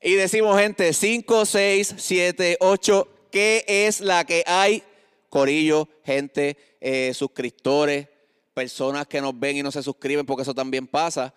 Y decimos, gente, 5, 6, 7, 8, ¿qué es la que hay? Corillo, gente, eh, suscriptores, personas que nos ven y no se suscriben, porque eso también pasa.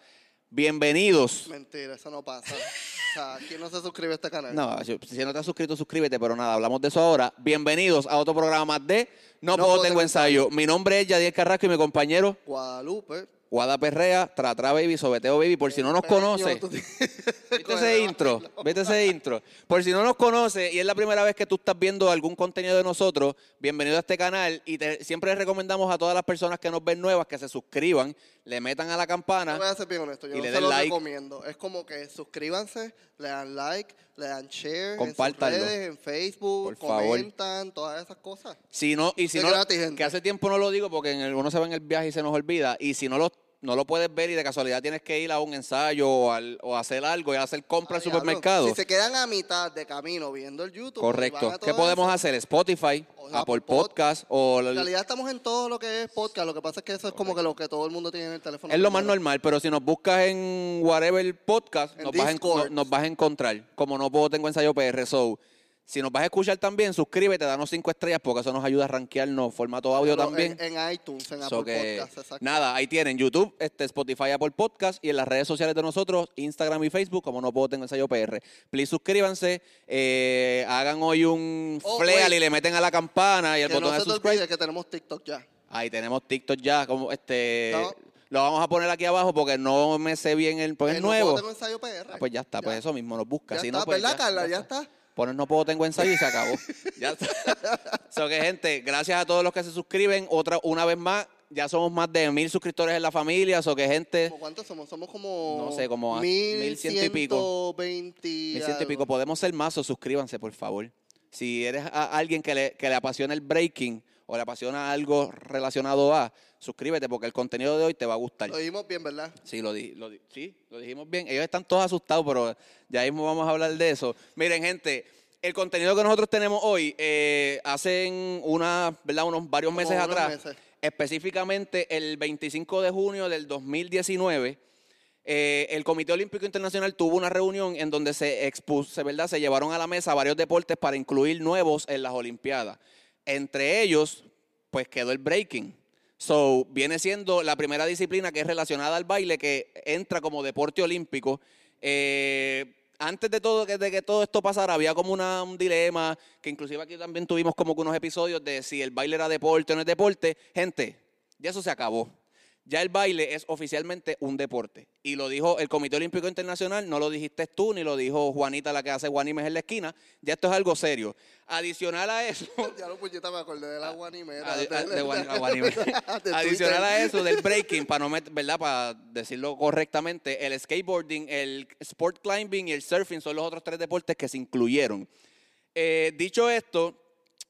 Bienvenidos. Mentira, eso no pasa. O sea, ¿quién no se suscribe a este canal? No, si no te has suscrito, suscríbete, pero nada, hablamos de eso ahora. Bienvenidos a otro programa más de No, No Puedo Tengo Ensayo. Mi nombre es Yadier Carrasco y mi compañero Guadalupe. Guada Perrea, Tratra Baby, Sobeteo Baby, por si no nos conoce. ¿Viste ese intro? ¿Viste ese intro? Por si no nos conoce y es la primera vez que tú estás viendo algún contenido de nosotros, bienvenido a este canal y te- siempre les recomendamos a todas las personas que nos ven nuevas que se suscriban, le metan a la Yo campana. voy a ser bien honesto, yo Y no le se den lo like. recomiendo. Es como que suscríbanse, le dan like, le dan share Compártanlo. en sus redes, en Facebook, favor. comentan, todas esas cosas. Si no, y si Es no, gratis, gente. que hace tiempo no lo digo porque en el- uno se va en el viaje y se nos olvida. Y si no lo, no lo puedes ver y de casualidad tienes que ir a un ensayo o, al- o hacer algo y hacer compra al Ah, supermercado. Si se quedan a mitad de camino viendo el YouTube. Correcto. ¿Qué podemos eso, hacer? Spotify, O Apple Apple Pod- Podcast o... En realidad estamos en todo lo que es podcast. Lo que pasa es que eso es como que lo que todo el mundo tiene en el teléfono. Es lo más normal, pero si nos buscas en whatever podcast, En nos vas, a, en- Discord. no- nos vas a encontrar. Como no puedo, tengo ensayo PR. So, si nos vas a escuchar también, suscríbete, danos cinco estrellas porque eso nos ayuda a rankearnos formato audio Pero también. En, en iTunes, en So Apple que, Podcast, exacto. nada, ahí tienen YouTube, este, Spotify, Apple Podcast y en las redes sociales de nosotros, Instagram y Facebook, como no puedo, tengo ensayo PR. Please suscríbanse, eh, hagan hoy un Oh, fleal y le meten a la campana y el que botón no de se te subscribe. que tenemos TikTok ya. Ahí tenemos TikTok ya, como este, No. lo vamos a poner aquí abajo porque no me sé bien el, Eh, es no nuevo. puedo, tengo ensayo PR. Ah, pues ya está, pues eso mismo, nos busca. Ya si está, no, pues ¿verdad, ya- Carla? Ya está. Pones no puedo, tengo ensayo y se acabó. ya so que, gente, gracias a todos los que se suscriben. Otra, una vez más, ya somos más de mil suscriptores en la familia. So que, gente, ¿Cómo ¿Cuántos somos? Somos como. No sé, como mil ciento y pico. 1120 mil ciento y pico, podemos ser más o suscríbanse, por favor. Si eres a- alguien que le, que le apasiona el breaking o le apasiona algo relacionado a, suscríbete porque el contenido de hoy te va a gustar. Lo dijimos bien, ¿verdad? Sí, lo, di- lo di- sí, lo dijimos bien. Ellos están todos asustados, pero ya mismo vamos a hablar de eso. Miren, gente, el contenido que nosotros tenemos hoy, eh, hacen una, ¿verdad? unos varios meses unos atrás, meses. específicamente el 25 de junio del 2019, eh, el Comité Olímpico Internacional tuvo una reunión en donde se expuso, ¿verdad? Se llevaron a la mesa varios deportes para incluir nuevos en las Olimpiadas. Entre ellos, pues quedó el breaking. So, viene siendo la primera disciplina que es relacionada al baile, que entra como deporte olímpico. Eh, antes de todo, que- de que todo esto pasara, había como un dilema, que inclusive aquí también tuvimos como que unos episodios de si el baile era deporte o no es deporte. Gente, ya eso se acabó. Ya el baile es oficialmente un deporte. Y lo dijo el Comité Olímpico Internacional, no lo dijiste tú, ni lo dijo Juanita, la que hace Guanimes en la esquina. Ya esto es algo serio. Adicional a eso, Ya lo puñeta, me acordé de la guanimera. Adi- de- de Adicional a eso del breaking, para no ¿verdad? Para decirlo correctamente, el skateboarding, el sport climbing y el surfing son los otros tres deportes que se incluyeron. Eh, dicho esto,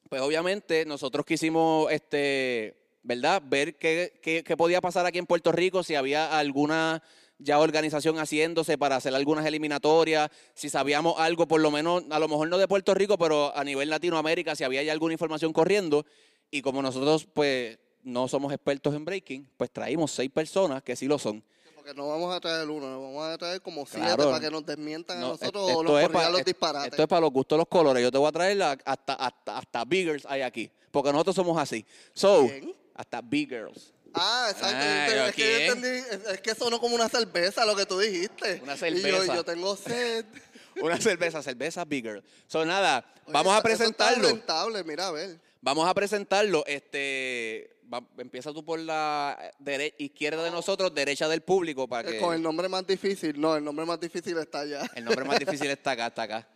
pues obviamente nosotros quisimos, este, ¿verdad? Ver qué, qué- qué podía pasar aquí en Puerto Rico, si había alguna ya organización haciéndose para hacer algunas eliminatorias, si sabíamos algo, por lo menos, a lo mejor no de Puerto Rico, pero a nivel Latinoamérica, si había ya alguna información corriendo. Y como nosotros, pues, no somos expertos en breaking, pues traímos seis personas que sí lo son. Porque no vamos a traer uno, nos vamos a traer como siete Claro. para que nos desmientan No, a nosotros o nos es corrijan pa- los disparates. Esto es para los gustos los colores. Yo te voy a traer la- hasta, hasta, hasta Biggers hay aquí. Porque nosotros somos así. So, ¿Quién? Hasta Biggers. Ah, exacto. Ah, Yo- ¿yo es, que yo entendí, es, es que sonó como una cerveza lo que tú dijiste. Una Y cerveza. yo, yo tengo sed. Una cerveza, cerveza Biggers. So, nada, Oye, vamos a eso- eso está presentarlo. rentable, mira, a ver. Vamos a presentarlo. Este, va- empieza tú por la dere- izquierda de nosotros, derecha del público, para Eh, que Con el nombre más difícil. No, el nombre más difícil está allá. el nombre más difícil está acá, está acá.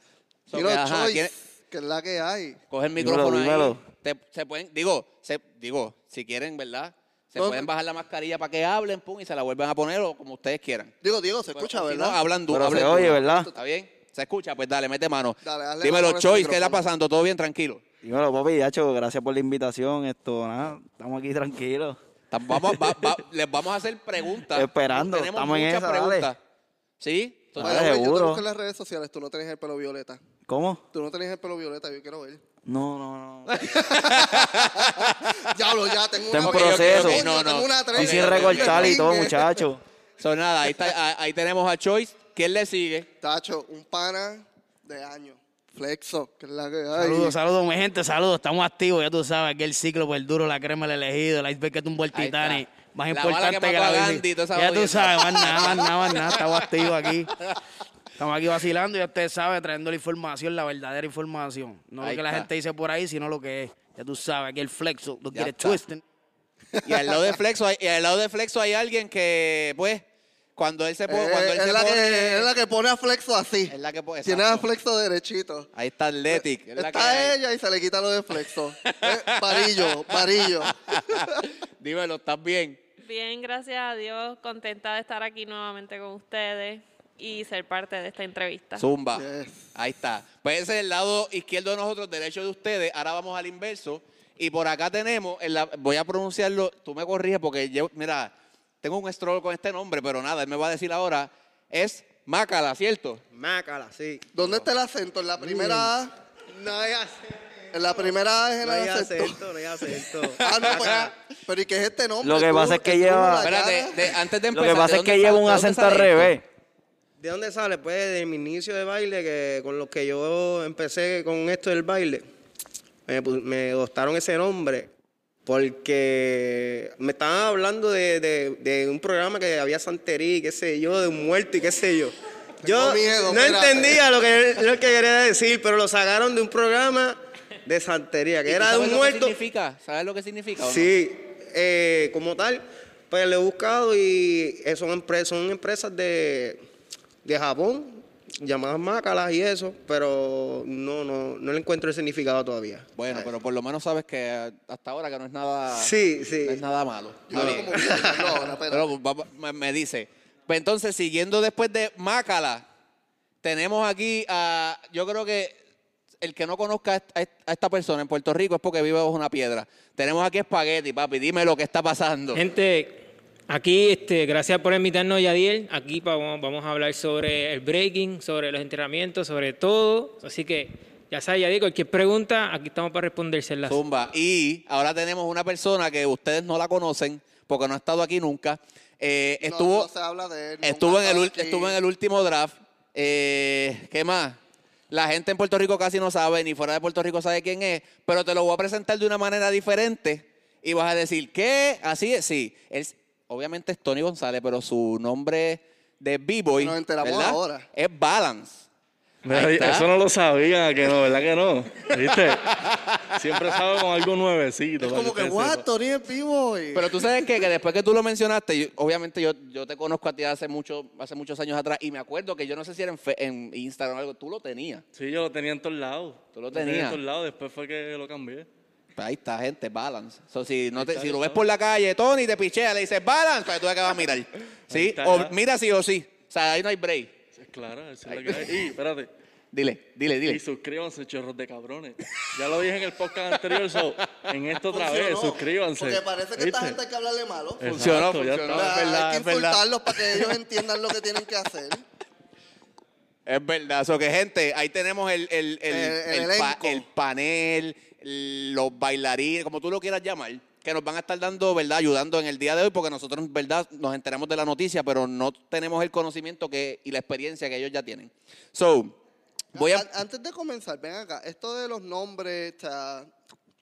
So, Dilo, que, ajá, Choice, ¿quién- que es la que hay. Coge el Dímelo, micrófono ahí. Te- se pueden, digo, se, digo, si quieren, ¿verdad? Se No, pueden bajar la mascarilla para que hablen, pum, y se la vuelven a poner o como ustedes quieran. Digo, Diego, se escucha, si no, ¿verdad? hablan duro. Pero se oye. ¿verdad? ¿Está bien? ¿Se escucha? Pues dale, mete mano. Dale, dale Dímelo, Choice, ¿qué está pasando? ¿Todo bien? Tranquilo. Dímelo, papi, Yacho, gracias por la invitación. Esto, nada, estamos aquí tranquilos. Tam- Vamos, va- va- les vamos a hacer preguntas. Esperando, Tenemos estamos en esa, dale. preguntas. ¿Sí? Dale, the way, yo te seguro. busco en las redes sociales, tú no tienes el pelo violeta. ¿Cómo? Tú no tienes el pelo violeta, yo quiero ver. No, no, no. Diablo, ya tengo Está en una proceso. No, no. tengo una Y sin recortar y todo, muchacho. So, nada, ahí, está- ahí- ahí tenemos a Choice. ¿quién le sigue? Tacho, un pana de años. Flexo, que es la que hay. Saludos, saludos, mi gente, saludos. Estamos activos, ya tú sabes. Aquí el ciclo, por el duro, la crema, el elegido, el iceberg que tumbó el Ahí Titanic. Más La importante que que, mató la bici. Gandhi y toda esa Ya tú jodienda. sabes, más nada, más nada, más nada. Estamos activos aquí. Estamos aquí vacilando y ya ustedes saben, trayendo la información, la verdadera información. No Ahí lo que la gente dice por ahí, sino lo que es. Ya tú sabes, aquí el flexo, lo Ya quiere está. twisting. Y al lado de Flexo hay, y al lado de Flexo hay alguien que, pues, cuando él se pone... Eh, cuando él es, se la pone- que, es la que pone a Flexo así. es la que pone- Tiene a. Flexo derechito. Ahí está Athletic. es la que Está ella y se le quita lo de Flexo. Eh, varillo, varillo. Dímelo, ¿estás bien? Bien, gracias a Dios, contenta de estar aquí nuevamente con ustedes y ser parte de esta entrevista. Zumba. Yes. Ahí está. Pues ese es el lado izquierdo de nosotros, derecho de ustedes. Ahora vamos al inverso. Y por acá tenemos, en la- voy a pronunciarlo, tú me corriges porque yo, mira, tengo un stroll con este nombre, pero nada, él me va a decir ahora, es Mácala, ¿cierto? Mácala, sí. ¿Dónde está el acento? ¿En la primera A? No hay acento. En la primera A es el No hay acento. acento, no hay acento. Ah, no, pues, pero ¿y qué es este nombre? Lo que Tú, pasa es que lleva- Espérate, de- antes de Lo empezar. que pasa ¿de es que lleva un acento al esto? ¿De dónde sale? Pues de mi inicio de baile, que con lo que yo empecé con esto del baile, me, me adoptaron ese nombre porque me estaban hablando de, de- de un programa que había santería y qué sé yo, de un muerto y qué sé yo. Yo miedo, no espérate. entendía lo que, lo que quería decir, pero lo sacaron de un programa de santería, que ¿Y tú era de sabes un lo que muerto. significa? ¿Sabes lo que significa? o no? Sí, eh, como tal, pues lo he buscado y eh, son, son empresas de, de Japón, llamadas Mácalas y eso, pero no, no, no le encuentro el significado todavía. Bueno, pero por lo menos sabes que hasta ahora que no es nada, Sí, sí. no es nada malo. Yo como no, espérate. Pero va- me, me dice. Pues entonces, siguiendo después de Mácala, tenemos aquí a, yo creo que el que no conozca a esta persona en Puerto Rico es porque vive bajo una piedra. Tenemos aquí Espagueti, papi, dime lo que está pasando. Gente, aquí, este, gracias por invitarnos, Yadiel. Aquí vamos, vamos a hablar sobre el breaking, sobre los entrenamientos, sobre todo. Así que, ya sabes, Yadiel, cualquier pregunta, aquí estamos para respondérselas. Zumba. Y ahora tenemos una persona que ustedes no la conocen porque no ha estado aquí nunca. Eh, estuvo, no se habla de él. en el, estuvo en el último draft. Eh, ¿Qué más? La gente en Puerto Rico casi no sabe, ni fuera de Puerto Rico sabe quién es, pero te lo voy a presentar de una manera diferente y vas a decir, ¿qué? Así es, sí. Él, obviamente es Tony González, pero su nombre de B-Boy Nos enteramos ¿verdad? ahora. es Balance. Mira, eso no lo sabía, que no, ¿verdad que no? ¿Viste? Siempre con algo nuevecito. Es como que, what. Tony es vivo. y- Pero tú sabes qué? que después que tú lo mencionaste, yo- obviamente yo, yo te conozco a ti hace, mucho, hace muchos años atrás y me acuerdo que yo no sé si era en, fe- en Instagram o algo, tú lo tenías. Sí, yo lo tenía en todos lados. Tú lo tenía tenías. en todos lados, después fue que lo cambié. Pues ahí está, gente, balance. So, si no te- si lo ves por la calle, Tony te pichea, le dices balance, pues tú que vas a mirar. ¿Sí? está, O ya. mira sí o sí. O sea, ahí no hay break. Claro, es que hay. Y, espérate. Dile, dile, Y dile. suscríbanse, chorros de cabrones. Ya lo dije en el podcast anterior, so, en esto otra vez, Funcionó, suscríbanse. Porque parece que esta gente hay que hablarle malo. Exacto, Funcionó, ya funcionó. está. es verdad, hay que verdad. insultarlos para que ellos entiendan lo que tienen que hacer. Es verdad. So que, gente, ahí tenemos el, el, el, El- el el pa- elenco. el panel, el- los bailarines, como tú lo quieras llamar, que nos van a estar dando, ¿verdad? Ayudando en el día de hoy, porque nosotros, ¿verdad? Nos enteramos de la noticia, pero no tenemos el conocimiento que, y la experiencia que ellos ya tienen. So, voy a... An- Antes de comenzar, ven acá. Esto de los nombres, o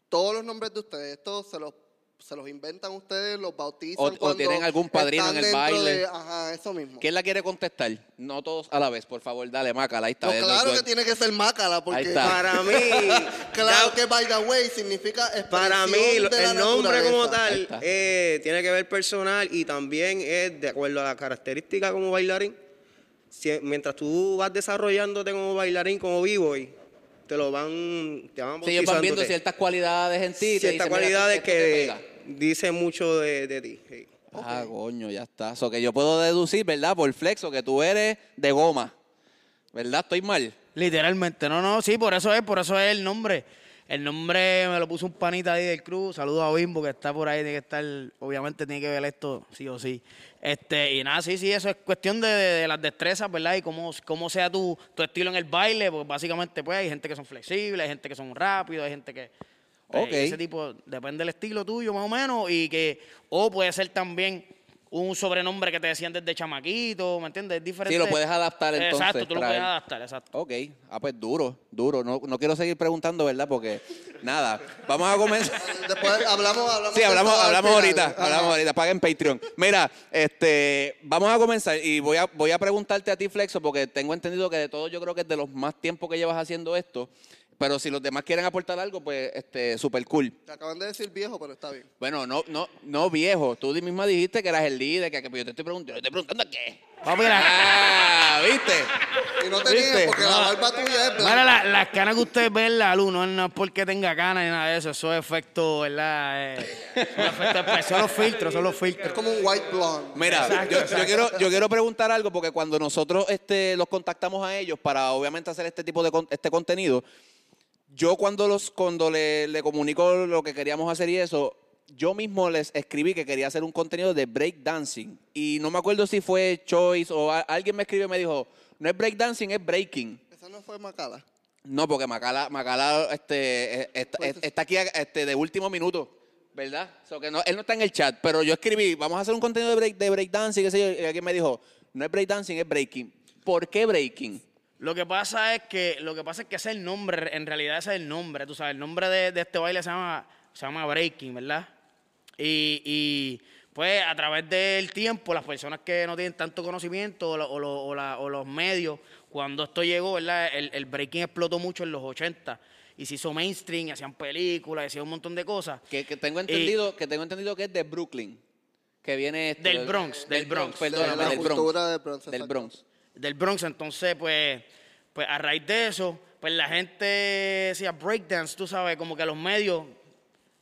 todos los nombres de ustedes, estos se los, se los inventan ustedes, los bautizan. O- o tienen algún padrino en el baile. de- ajá, eso mismo. ¿Quién la quiere contestar? No todos a la vez, por favor, dale, Mácala, ahí está. Pues Eso- claro que tiene que ser Mácala, porque. Para mí, claro ya- que by the way significa para mí de la el nombre como naturaleza. Tal eh, tiene que ver personal y también es de acuerdo a la característica como bailarín. Si- mientras tú vas desarrollándote como bailarín, como vivo, y te lo van, te van Sí, ellos van viendo ciertas cualidades en ti. ciertas cualidades que. Dice mucho de, de ti. sí. Ah, coño, ya está. Eso que yo puedo deducir, ¿verdad? Por flexo, que tú eres de goma. ¿Verdad? Estoy mal. Literalmente, no, no, sí, por eso es, por eso es el nombre. El nombre me lo puso un panita ahí del cruz. Saludos a Bimbo que está por ahí, tiene que estar, obviamente tiene que ver esto sí o sí. Este, y nada, sí, sí, eso es cuestión de, de- de las destrezas, ¿verdad? Y cómo, cómo sea tu, tu estilo en el baile, porque básicamente pues hay gente que son flexibles, hay gente que son rápidos, hay gente que... Ok. Ese tipo, depende del estilo tuyo más o menos, y que, o puede ser también un sobrenombre que te decían desde chamaquito, ¿me entiendes? Es diferente. Sí, lo puedes adaptar entonces. Exacto, tú lo puedes adaptar, exacto. Ok, ah, pues duro, duro. No, no quiero seguir preguntando, ¿verdad? Porque, nada, vamos a comenzar. Después hablamos, hablamos. Sí, hablamos, hablamos ahorita, Ajá. hablamos ahorita, paguen Patreon. Mira, este, vamos a comenzar y voy a, voy a preguntarte a ti, Flexo, porque tengo entendido que de todo yo creo que es de los más tiempos que llevas haciendo esto, pero si los demás quieren aportar algo, pues, este, súper cool. Te acaban de decir viejo, pero está bien. Bueno, no, no, no viejo, tú misma dijiste que eras el líder, que, que yo te estoy preguntando, yo te estoy preguntando qué. La- Ah, ¿viste? Y no te ¿Viste? niegues porque la barba tuya es blanca. Mira, la- las canas que ustedes ven en la luz no, no es porque tenga canas ni nada de eso. Eso es efecto, ¿verdad? Eh, son efectos especiales. son los filtros, son los Es filtros. como un white blonde. Mira, Exacto, yo, exacto. yo quiero, yo quiero preguntar algo porque cuando nosotros este, los contactamos a ellos para obviamente hacer este tipo de con- este contenido, yo cuando los cuando le, le comunico lo que queríamos hacer y eso, yo mismo les escribí que quería hacer un contenido de breakdancing y no me acuerdo si fue Choice o a- alguien me escribió y me dijo, no es breakdancing, es breaking. Esa no fue Macala. No, porque Macala, Macala este, eh, está, Pues- está aquí este, de último minuto, ¿verdad? So que no, él no está en el chat, pero yo escribí, vamos a hacer un contenido de, break, de breakdancing, qué sé yo, y alguien me dijo, no es breakdancing, es breaking. ¿Por qué breaking? Lo que pasa es que lo que pasa es que ese es el nombre, en realidad ese es el nombre, tú sabes, el nombre de, de este baile se llama, se llama breaking, ¿verdad? Y, y, pues a través del tiempo, las personas que no tienen tanto conocimiento o, lo- o lo- o la- o los medios, cuando esto llegó, ¿verdad? El, el breaking explotó mucho en los 80 y se hizo mainstream, y hacían películas, y hacían un montón de cosas. Que, que tengo entendido, que tengo entendido que es de Brooklyn, que viene este- Del Bronx, del Bronx. perdóname, De la del cultura Bronx. del Bronx. Bronx. Del Bronx. Entonces, pues, pues a raíz de eso, pues la gente decía breakdance, tú sabes, como que los medios,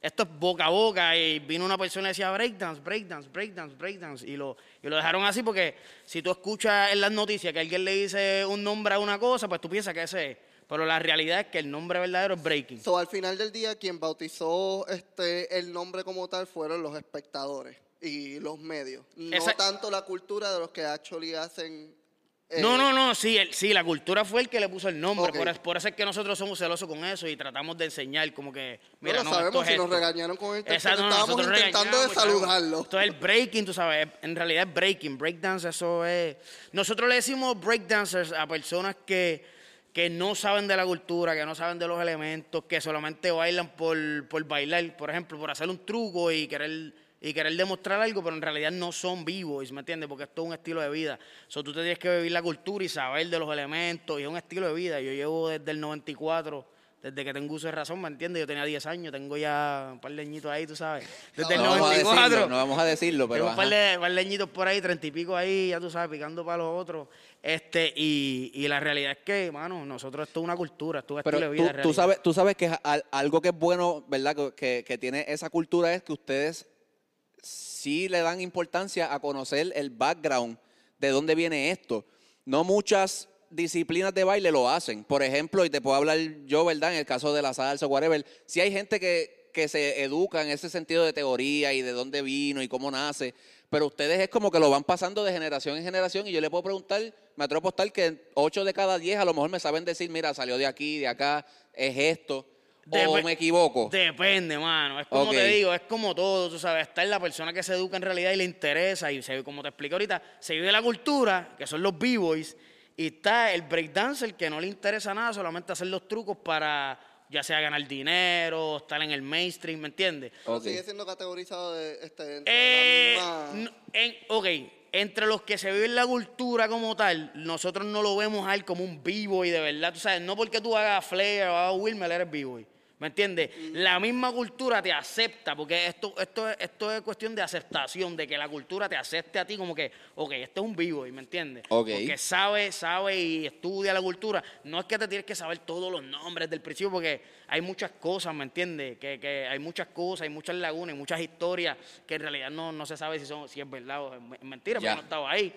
esto es boca a boca, y vino una persona y decía breakdance, breakdance, breakdance, breakdance, y lo, y lo dejaron así porque si tú escuchas en las noticias que alguien le dice un nombre a una cosa, pues tú piensas que ese es. Pero la realidad es que el nombre verdadero es breaking. So, al final del día, quien bautizó este, el nombre como tal fueron los espectadores y los medios. No Esa- tanto la cultura de los que actually hacen. Eh, No, no, no, sí, el- sí, la cultura fue el que le puso el nombre. Por, por eso es que nosotros somos celosos con eso y tratamos de enseñar como que, No mira, lo no, sabemos esto es si nos regañaron con esto. Exacto, no, estábamos intentando de saludarlo. Esto es el breaking, tú sabes, en realidad es breaking, breakdance, eso es... Nosotros le decimos breakdancers a personas que, que no saben de la cultura, que no saben de los elementos, que solamente bailan por, por bailar, por ejemplo, por hacer un truco y querer, y querer demostrar algo, pero en realidad no son vivos, ¿me entiendes? Porque esto es un estilo de vida. So, tú te tienes que vivir la cultura y saber de los elementos, y es un estilo de vida. Yo llevo desde el 94... Desde que tengo uso de razón, ¿me entiendes? Yo tenía 10 años, tengo ya un par de añitos ahí, tú sabes. Desde No el vamos, a 94. decirlo, no vamos a decirlo, pero Tengo un par de, par de añitos por ahí, treinta y pico ahí, ya tú sabes, picando para los otros. Este, y, y la realidad es que, mano, nosotros esto es una cultura, esto es un Pero estilo de tú, vida. tú realidad. sabes, tú sabes que algo que es bueno, ¿verdad? Que- que tiene esa cultura es que ustedes sí le dan importancia a conocer el background de dónde viene esto. No muchas disciplinas de baile lo hacen. Por ejemplo, y te puedo hablar yo, ¿verdad? En el caso de la salsa o whatever, si hay gente que, que se educa en ese sentido de teoría y de dónde vino y cómo nace, pero ustedes es como que lo van pasando de generación en generación y yo le puedo preguntar, me atrevo a apostar que 8 de cada 10 a lo mejor me saben decir, mira, salió de aquí, de acá, es esto, o me equivoco. Depende, mano. Es como te digo, es como todo, tú sabes. Está en la persona que se educa en realidad y le interesa. Y se, como te explico ahorita, se vive la cultura, que son los b-boys. Y está el breakdancer que no le interesa nada, solamente hacer los trucos para ya sea ganar dinero, estar en el mainstream, ¿me entiendes? Pero Ok. sigue siendo categorizado de, este, Eh, de la misma- no, en- ok, entre los que se viven la cultura como tal, nosotros no lo vemos a él como un b-boy de verdad. Tú sabes, no porque tú hagas Flair o hagas Wilmer eres b-boy. ¿Me entiendes? La misma cultura te acepta, porque esto, esto, es- esto es cuestión de aceptación, de que la cultura te acepte a ti como que, ok, este es un b-boy, ¿me entiendes? Ok. Porque sabe, sabe y estudia la cultura. No es que te tienes que saber todos los nombres del principio, porque hay muchas cosas, ¿me entiendes? Que, que hay muchas cosas, hay muchas lagunas, hay muchas historias que en realidad no, no se sabe si, son, si es verdad o es me- mentira, Ya. porque no estaba ahí.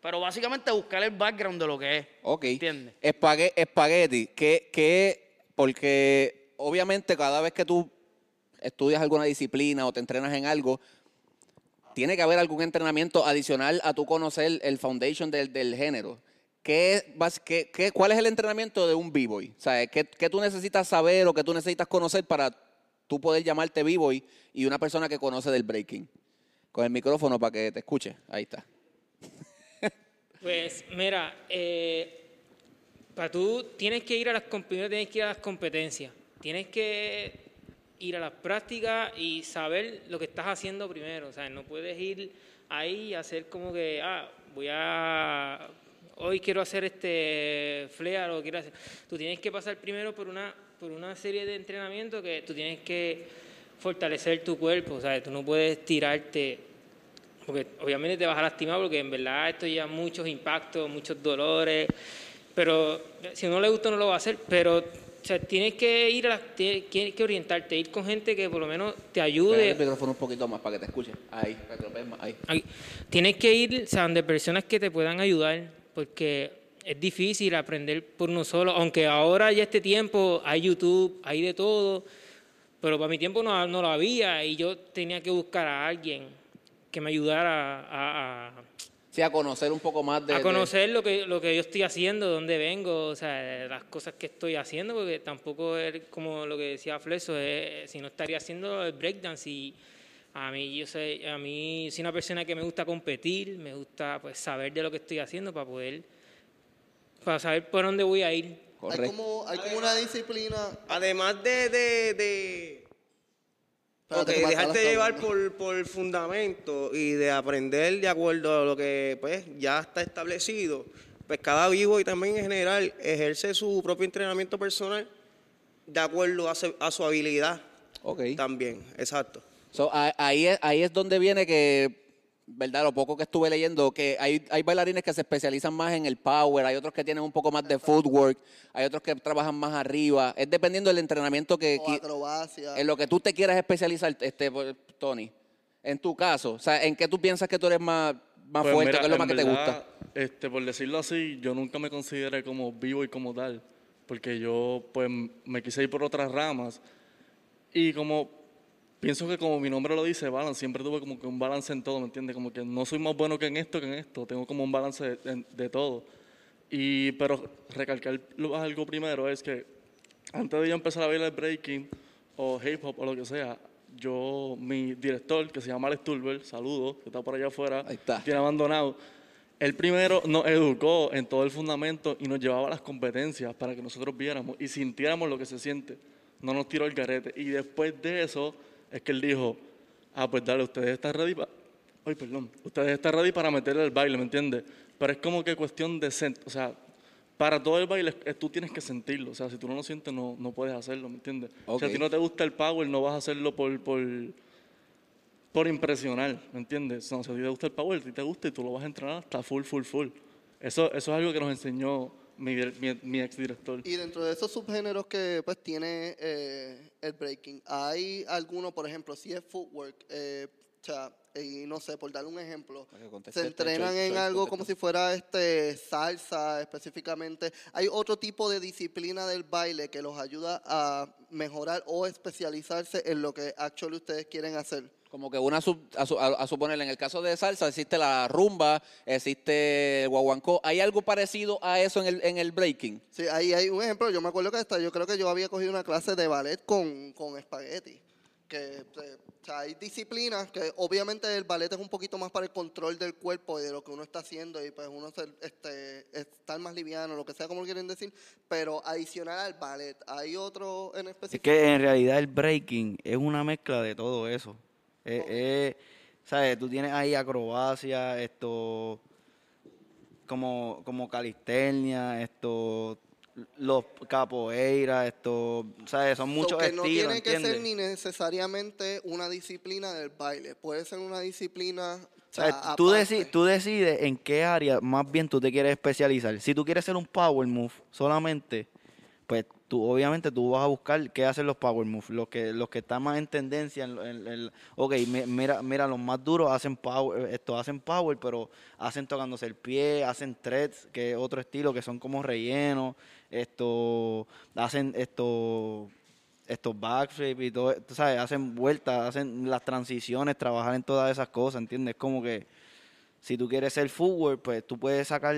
Pero básicamente buscar el background de lo que es. Ok. ¿Entiendes? Espague- espagueti, que, que, porque obviamente cada vez que tú estudias alguna disciplina o te entrenas en algo, tiene que haber algún entrenamiento adicional a tu conocer el foundation del, del género. ¿Qué, qué- qué- ¿Cuál es el entrenamiento de un b-boy? ¿qué, qué tú necesitas saber o qué tú necesitas conocer para tú poder llamarte b-boy y una persona que conoce del breaking? Con el micrófono para que te escuche. Ahí está. Pues mira, eh, para tú tienes que ir a las tienes que ir a las competencias, tienes que ir a las prácticas y saber lo que estás haciendo primero, o sea, no puedes ir ahí y hacer como que ah voy a hoy quiero hacer este flare o quiero hacer, tú tienes que pasar primero por una por una serie de entrenamientos que tú tienes que fortalecer tu cuerpo, o sea, tú no puedes tirarte porque obviamente te vas a lastimar porque en verdad esto lleva muchos impactos, muchos dolores, pero si no le gusta no lo va a hacer, pero o sea, tienes que ir a las- tienes que orientarte, ir con gente que por lo menos te ayude. el micrófono un poquito más para que te escuche. Ahí, para que lo veas más. Ahí. Ay, Tienes que ir, o sea, donde personas que te puedan ayudar, porque es difícil aprender por uno solo, aunque ahora ya este tiempo hay YouTube, hay de todo, pero para mi tiempo no, no lo había y yo tenía que buscar a alguien que me ayudara a- a, Sí, a conocer un poco más de... a de- conocer lo que lo que yo estoy haciendo, dónde vengo, o sea, las cosas que estoy haciendo, porque tampoco es como lo que decía Fleso, es- si no estaría haciendo el breakdance y a mí yo sé, a mí soy una persona que me gusta competir, me gusta pues saber de lo que estoy haciendo para poder para saber por dónde voy a ir. Hay Correcto. como, hay como una disciplina. Además de, de, de Espérate, ok, dejarte llevar por, por fundamento y de aprender de acuerdo a lo que pues ya está establecido, pues cada vivo y también en general ejerce su propio entrenamiento personal de acuerdo a, su- a su habilidad Ok. también, exacto. So, ahí, es, ahí es donde viene que, ¿verdad? Lo poco que estuve leyendo, que hay, hay bailarines que se especializan más en el power, hay otros que tienen un poco más de footwork, hay otros que trabajan más arriba. Es dependiendo del entrenamiento que, O acrobacia. en lo que tú te quieras especializar, este, pues, Tony. En tu caso, o sea, ¿en qué tú piensas que tú eres más, más Pues fuerte? mira, ¿Qué es lo en más que te verdad, gusta? Este, por decirlo así, yo nunca me consideré como vivo y como tal, porque yo pues me quise ir por otras ramas y como pienso que como mi nombre lo dice, balance, siempre tuve como que un balance en todo, ¿me entiendes? Como que no soy más bueno que en esto que en esto, tengo como un balance de, de- de todo. Y pero recalcar algo primero es que antes de yo empezar a bailar breaking o hip hop o lo que sea, yo, mi director, que se llama Alex Tulber, saludo, que está por allá afuera, Ahí está. tiene abandonado. Él primero nos educó en todo el fundamento y nos llevaba a las competencias para que nosotros viéramos y sintiéramos lo que se siente. No nos tiró el garete. Y después de eso es que él dijo, ah, pues dale, ustedes están ready para... Ay, perdón. Ustedes están ready para meterle el baile, ¿me entiendes? Pero es como que cuestión de... sent- O sea, para todo el baile tú tienes que sentirlo. O sea, si tú no lo sientes, no, no puedes hacerlo, ¿me entiendes? O sea, si no te gusta el power, no vas a hacerlo por... por por impresionar, ¿me entiendes? No, si a ti te gusta el power, a ti te gusta y tú lo vas a entrenar hasta full, full, full. Eso, eso es algo que nos enseñó mi, dir- mi, mi ex director. Y dentro de esos subgéneros que pues tiene eh, el breaking, ¿hay alguno, por ejemplo, si es footwork, eh, o sea, y no sé, por darle un ejemplo, se entrenan en algo como si fuera este salsa específicamente. ¿Hay otro tipo de disciplina del baile que los ayuda a mejorar o especializarse en lo que actually ustedes quieren hacer? Como que una, sub- a, su- a- a suponer, en el caso de salsa existe la rumba, existe el guaguancó. ¿Hay algo parecido a eso en el, en el breaking? Sí, ahí hay un ejemplo. Yo me acuerdo que hasta yo creo que yo había cogido una clase de ballet con, con espagueti. Que eh, o sea, hay disciplinas que obviamente el ballet es un poquito más para el control del cuerpo y de lo que uno está haciendo y pues uno ser, este, estar más liviano, lo que sea como lo quieren decir, pero adicional al ballet, ¿hay otro en Es específico? que en realidad el breaking es una mezcla de todo eso. Es- ¿sabes? Tú tienes ahí acrobacia, esto, como, como calistenia, esto, los capoeira, esto, ¿sabes? Son So muchos que no tiene que ser ni necesariamente una disciplina del baile, puede ser una disciplina... o Tú, deci- tú decides en qué área más bien tú te quieres especializar. Si tú quieres ser un power move solamente, pues obviamente tú vas a buscar qué hacen los power moves, los que los que están más en tendencia. En, ok, mi- mira, mira, los más duros hacen power, esto hacen power, pero hacen tocándose el pie, hacen threads, que es otro estilo, que son como rellenos, esto, hacen esto estos backflip y todo, tú sabes, hacen vueltas, hacen las transiciones, trabajar en todas esas cosas, ¿entiendes? Como que si tú quieres ser footwork, pues tú puedes sacar,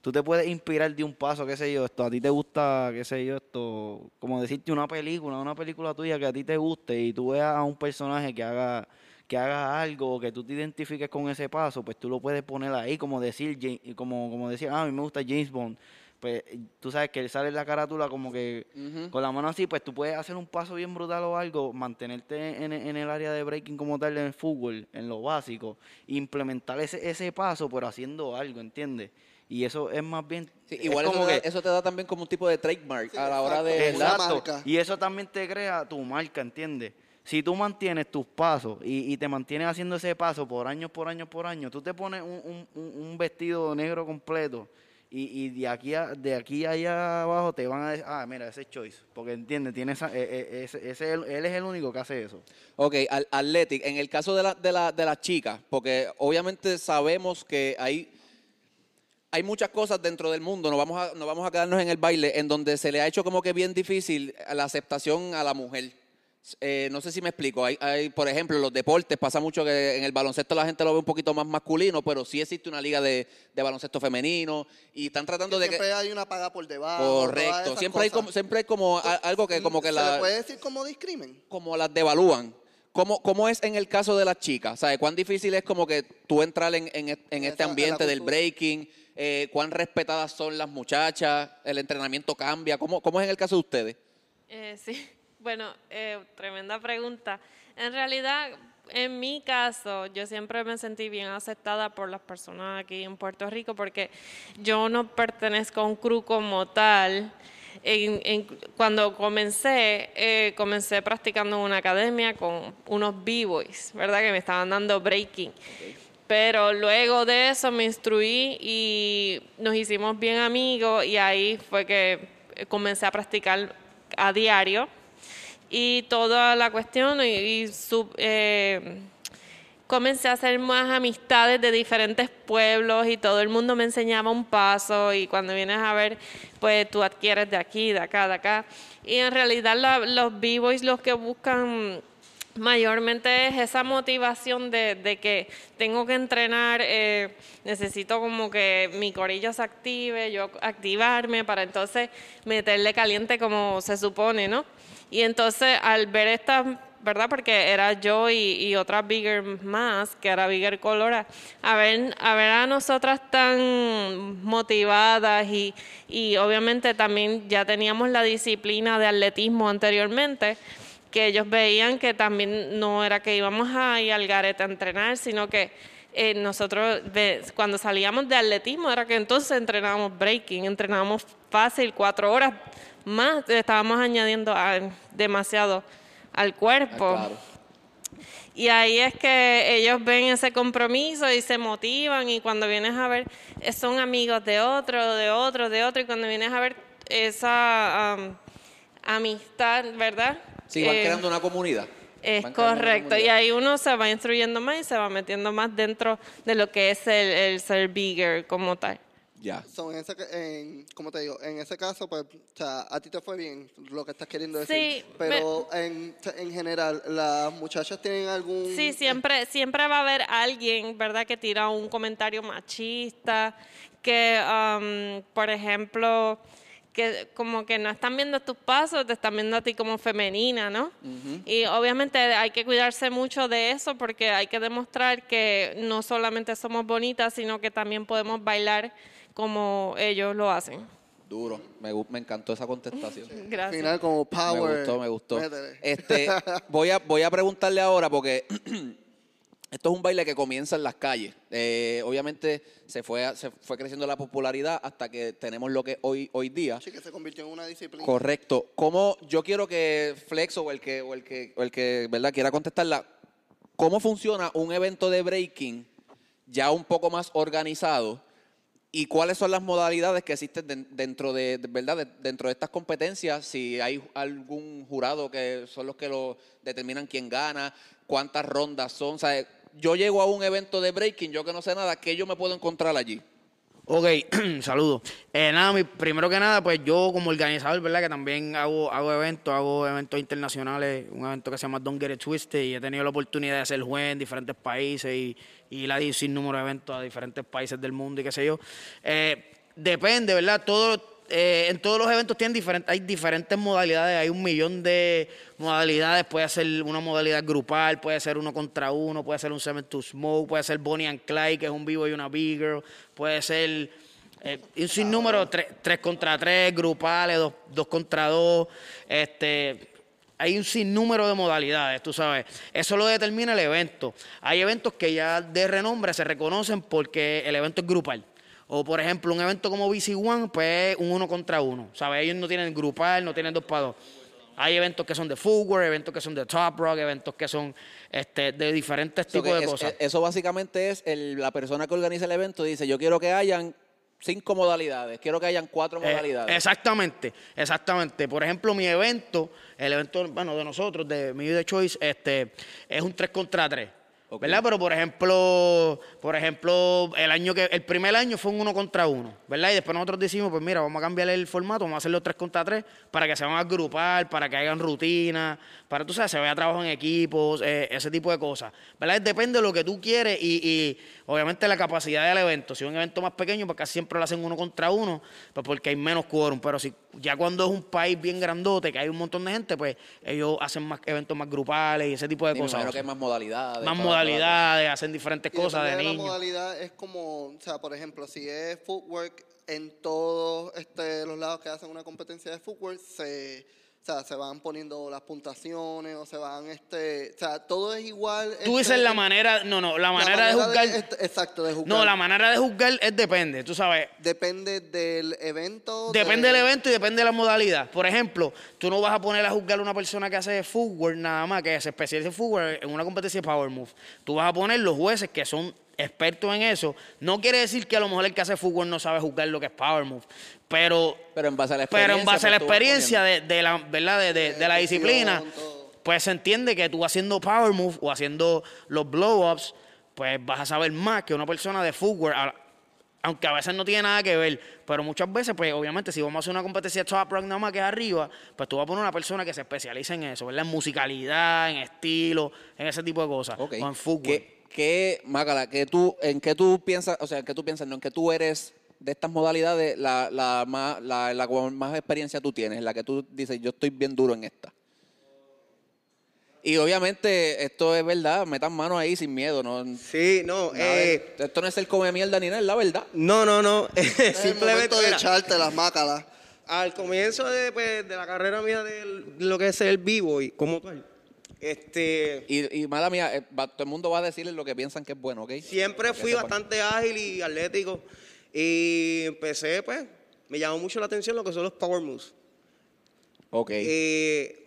tú te puedes inspirar de un paso, qué sé yo, esto, a ti te gusta, qué sé yo, esto, como decirte una película, una película tuya que a ti te guste y tú veas a un personaje que haga que hagas algo o que tú te identifiques con ese paso, pues tú lo puedes poner ahí, como decir, como, como decir, ah, a mí me gusta James Bond. Pues tú sabes que él sale en la carátula como que con la mano así, pues tú puedes hacer un paso bien brutal o algo, mantenerte en, en el área de breaking como tal en el fútbol, en lo básico, implementar ese, ese paso, pero haciendo algo, ¿entiendes? Y eso es más bien... Sí, es igual eso como te, da, que- eso te da también como un tipo de trademark Sí, a la hora de... Una Exacto. marca. Y eso también te crea tu marca, ¿entiendes? Si tú mantienes tus pasos y, y te mantienes haciendo ese paso por años, por años, por años, tú te pones un, un- un- vestido negro completo y, y de aquí a, de aquí allá abajo te van a decir, ah, mira, ese es Choice. Porque, ¿entiendes? Tiene esa, eh, eh, ese, ese- él es el único que hace eso. Ok, al, Athletic, en el caso de, la, de, la, de las chicas, porque obviamente sabemos que hay, hay muchas cosas dentro del mundo, no vamos, a, no vamos a quedarnos en el baile, en donde se le ha hecho como que bien difícil la aceptación a la mujer. Eh, no sé si me explico. Hay, hay, por ejemplo, los deportes, pasa mucho que en el baloncesto la gente lo ve un poquito más masculino, pero sí existe una liga de, de baloncesto femenino y están tratando de que... Siempre hay una paga por debajo. Correcto, siempre hay, como, siempre hay como algo que como que ¿Se la le puede decir como discrimen? como las devalúan. ¿Cómo, ¿Cómo es en el caso de las chicas? ¿Sabes cuán difícil es como que tú entrar en, en, este ambiente del breaking? Eh, ¿Cuán respetadas son las muchachas? ¿El entrenamiento cambia? ¿Cómo, cómo es en el caso de ustedes? Eh, sí, bueno, eh, tremenda pregunta. En realidad, en mi caso, yo siempre me sentí bien aceptada por las personas aquí en Puerto Rico porque yo no pertenezco a un crew como tal. En- en- cuando comencé, eh, comencé practicando en una academia con unos b-boys, ¿verdad? Que me estaban dando breaking. Pero luego de eso me instruí y nos hicimos bien amigos y ahí fue que comencé a practicar a diario y toda la cuestión y, sub- eh, comencé a hacer más amistades de diferentes pueblos y todo el mundo me enseñaba un paso y cuando vienes a ver, pues tú adquieres de aquí, de acá, de acá. Y en realidad los b-boys los que buscan mayormente es esa motivación de, que tengo que entrenar, eh, necesito como que mi corillo se active, yo activarme para entonces meterle caliente como se supone, ¿no? Y entonces al ver estas, ¿verdad? Porque era yo y, y otra bigger más, que era bigger colora, a ver, a ver a nosotras tan motivadas y, y obviamente también ya teníamos la disciplina de atletismo anteriormente que ellos veían que también no era que íbamos a ir al garete a entrenar, sino que eh, nosotros cuando salíamos de atletismo era que entonces entrenábamos breaking, entrenábamos fácil, cuatro horas más, estábamos añadiendo a- demasiado al cuerpo. Ah, claro. Y ahí es que ellos ven ese compromiso y se motivan y cuando vienes a ver, eh, son amigos de otro, de otro, de otro, y cuando vienes a ver esa am, amistad, ¿verdad? Sí, van Eh, creando una comunidad. es correcto, y ahí uno se va instruyendo más y se va metiendo más dentro de lo que es el, el ser bigger como tal. Ya. So, en ese, en, como te digo, en ese caso, pues, o sea, a ti te fue bien lo que estás queriendo decir. Sí, Pero en, en general, ¿las muchachas tienen algún...? Sí, siempre, siempre va a haber alguien, ¿verdad?, que tira un comentario machista, que, um, por ejemplo, que como que no están viendo tus pasos, te están viendo a ti como femenina, ¿no? Y obviamente hay que cuidarse mucho de eso porque hay que demostrar que no solamente somos bonitas, sino que también podemos bailar como ellos lo hacen. Duro. Me, encantó esa contestación. Al Gracias. final, como power. Me gustó, me gustó. Este, voy, a, voy a preguntarle ahora porque esto es un baile que comienza en las calles. Eh, obviamente se fue, se fue creciendo la popularidad hasta que tenemos lo que hoy, hoy día. Sí, que se convirtió en una disciplina. Correcto. ¿Cómo, yo quiero que Flex o el que, o el que, o el que ¿verdad? quiera contestarla, ¿cómo funciona un evento de breaking ya un poco más organizado? ¿Y cuáles son las modalidades que existen den- dentro de, de- verdad de- dentro de estas competencias? Si hay algún jurado que son los que lo determinan quién gana, cuántas rondas son. O sea, yo llego a un evento de breaking, yo que no sé nada, ¿qué yo me puedo encontrar allí? Ok, saludos. Eh, nada, mi- primero que nada, pues yo como organizador, ¿verdad? Que también hago, hago eventos, hago eventos internacionales, un evento que se llama Don't Get It Twisted y he tenido la oportunidad de ser juez en diferentes países y, y la sin número de eventos a diferentes países del mundo y qué sé yo. Eh, depende, ¿verdad? Todo, eh, en todos los eventos tienen diferentes, hay diferentes modalidades, hay un millón de modalidades, puede ser una modalidad grupal, puede ser uno contra uno, puede ser un Seven to Smoke, puede ser Bonnie and Clyde, que es un vivo y una big girl, puede ser eh, un sinnúmero, tres, tres contra tres, grupales, dos, dos contra dos, este, hay un sinnúmero de modalidades, tú sabes. Eso lo determina el evento. Hay eventos que ya de renombre se reconocen porque el evento es grupal. O, por ejemplo, un evento como BC One, pues es un uno contra uno. ¿Sabes? Ellos no tienen grupal, no tienen dos para dos. Hay eventos que son de footwear, eventos que son de top rock, eventos que son este, de diferentes So tipos de es- cosas. es- eso básicamente es el- la persona que organiza el evento dice, yo quiero que hayan cinco modalidades, quiero que hayan cuatro Eh, modalidades. exactamente, exactamente. Por ejemplo, mi evento, el evento, bueno, de nosotros, de mi de Choice, este, es un 3 contra 3. ¿Verdad? Pero por ejemplo, por ejemplo, el año que, el primer año fue un uno contra uno, ¿verdad? Y después nosotros decimos, pues mira, vamos a cambiar el formato, vamos a hacerlo 3 contra 3 para que se van a agrupar, para que hagan rutina, para tú sabes, se vea trabajo en equipos, eh, ese tipo de cosas. ¿Verdad? Depende de lo que tú quieres y, y obviamente la capacidad del evento. Si es un evento más pequeño, pues casi siempre lo hacen uno contra uno, pues porque hay menos quórum. Pero si ya cuando es un país bien grandote, que hay un montón de gente, pues ellos hacen más eventos más grupales y ese tipo de me cosas. imagino que hay más modalidades. más para- modalidades, hacen diferentes Y cosas de la niños. modalidad es como, o sea, por ejemplo, si es footwork en todos este, los lados que hacen una competencia de footwork, se, o sea, se van poniendo las puntuaciones o se van, este, o sea, todo es igual. Tú este, dices la manera, no, no, la la manera de juzgar. este, exacto, de juzgar. no, la manera de juzgar es depende, tú sabes. Depende del evento. Depende de- del evento y depende de la modalidad. Por ejemplo, tú no vas a poner a juzgar a una persona que hace footwork nada más, que se especializa en footwork en una competencia de power move. Tú vas a poner los jueces que son expertos en eso. No quiere decir que a lo mejor el que hace footwork no sabe juzgar lo que es power move, pero Pero en base a la experiencia. pero en base a la pues, vas experiencia de, de la verdad de, de- de la disciplina, pues se entiende que tú haciendo power move o haciendo los blow ups, pues vas a saber más que una persona de a- Aunque a veces no tiene nada que ver, pero muchas veces, pues obviamente, si vamos a hacer una competencia de top rock nada más que es arriba, pues tú vas a poner una persona que se especializa en eso, ¿verdad? En musicalidad, en estilo, en ese tipo de cosas. O en. ¿Qué, qué, Mácala, que tú, ¿en qué tú piensas, o sea, en qué tú piensas, no, en qué tú eres de estas modalidades la, la, más, la, la con más experiencia tú tienes, la que tú dices, yo estoy bien duro en esta? Y obviamente esto es verdad, metan manos ahí sin miedo, no, Sí, no, nada eh, esto no es el come mierda ni nada, es la verdad. no, no, no. Es el Simplemente, de echarte las mácalas. al comienzo de, pues, de la carrera mía de lo que es el vivo y como tal, este, Y, y mala mía, eh, va- todo el mundo va a decirle lo que piensan que es bueno, ¿ok? siempre fui bastante ágil y atlético y empecé, pues, me llamó mucho la atención lo que son los power moves. Ok. Eh,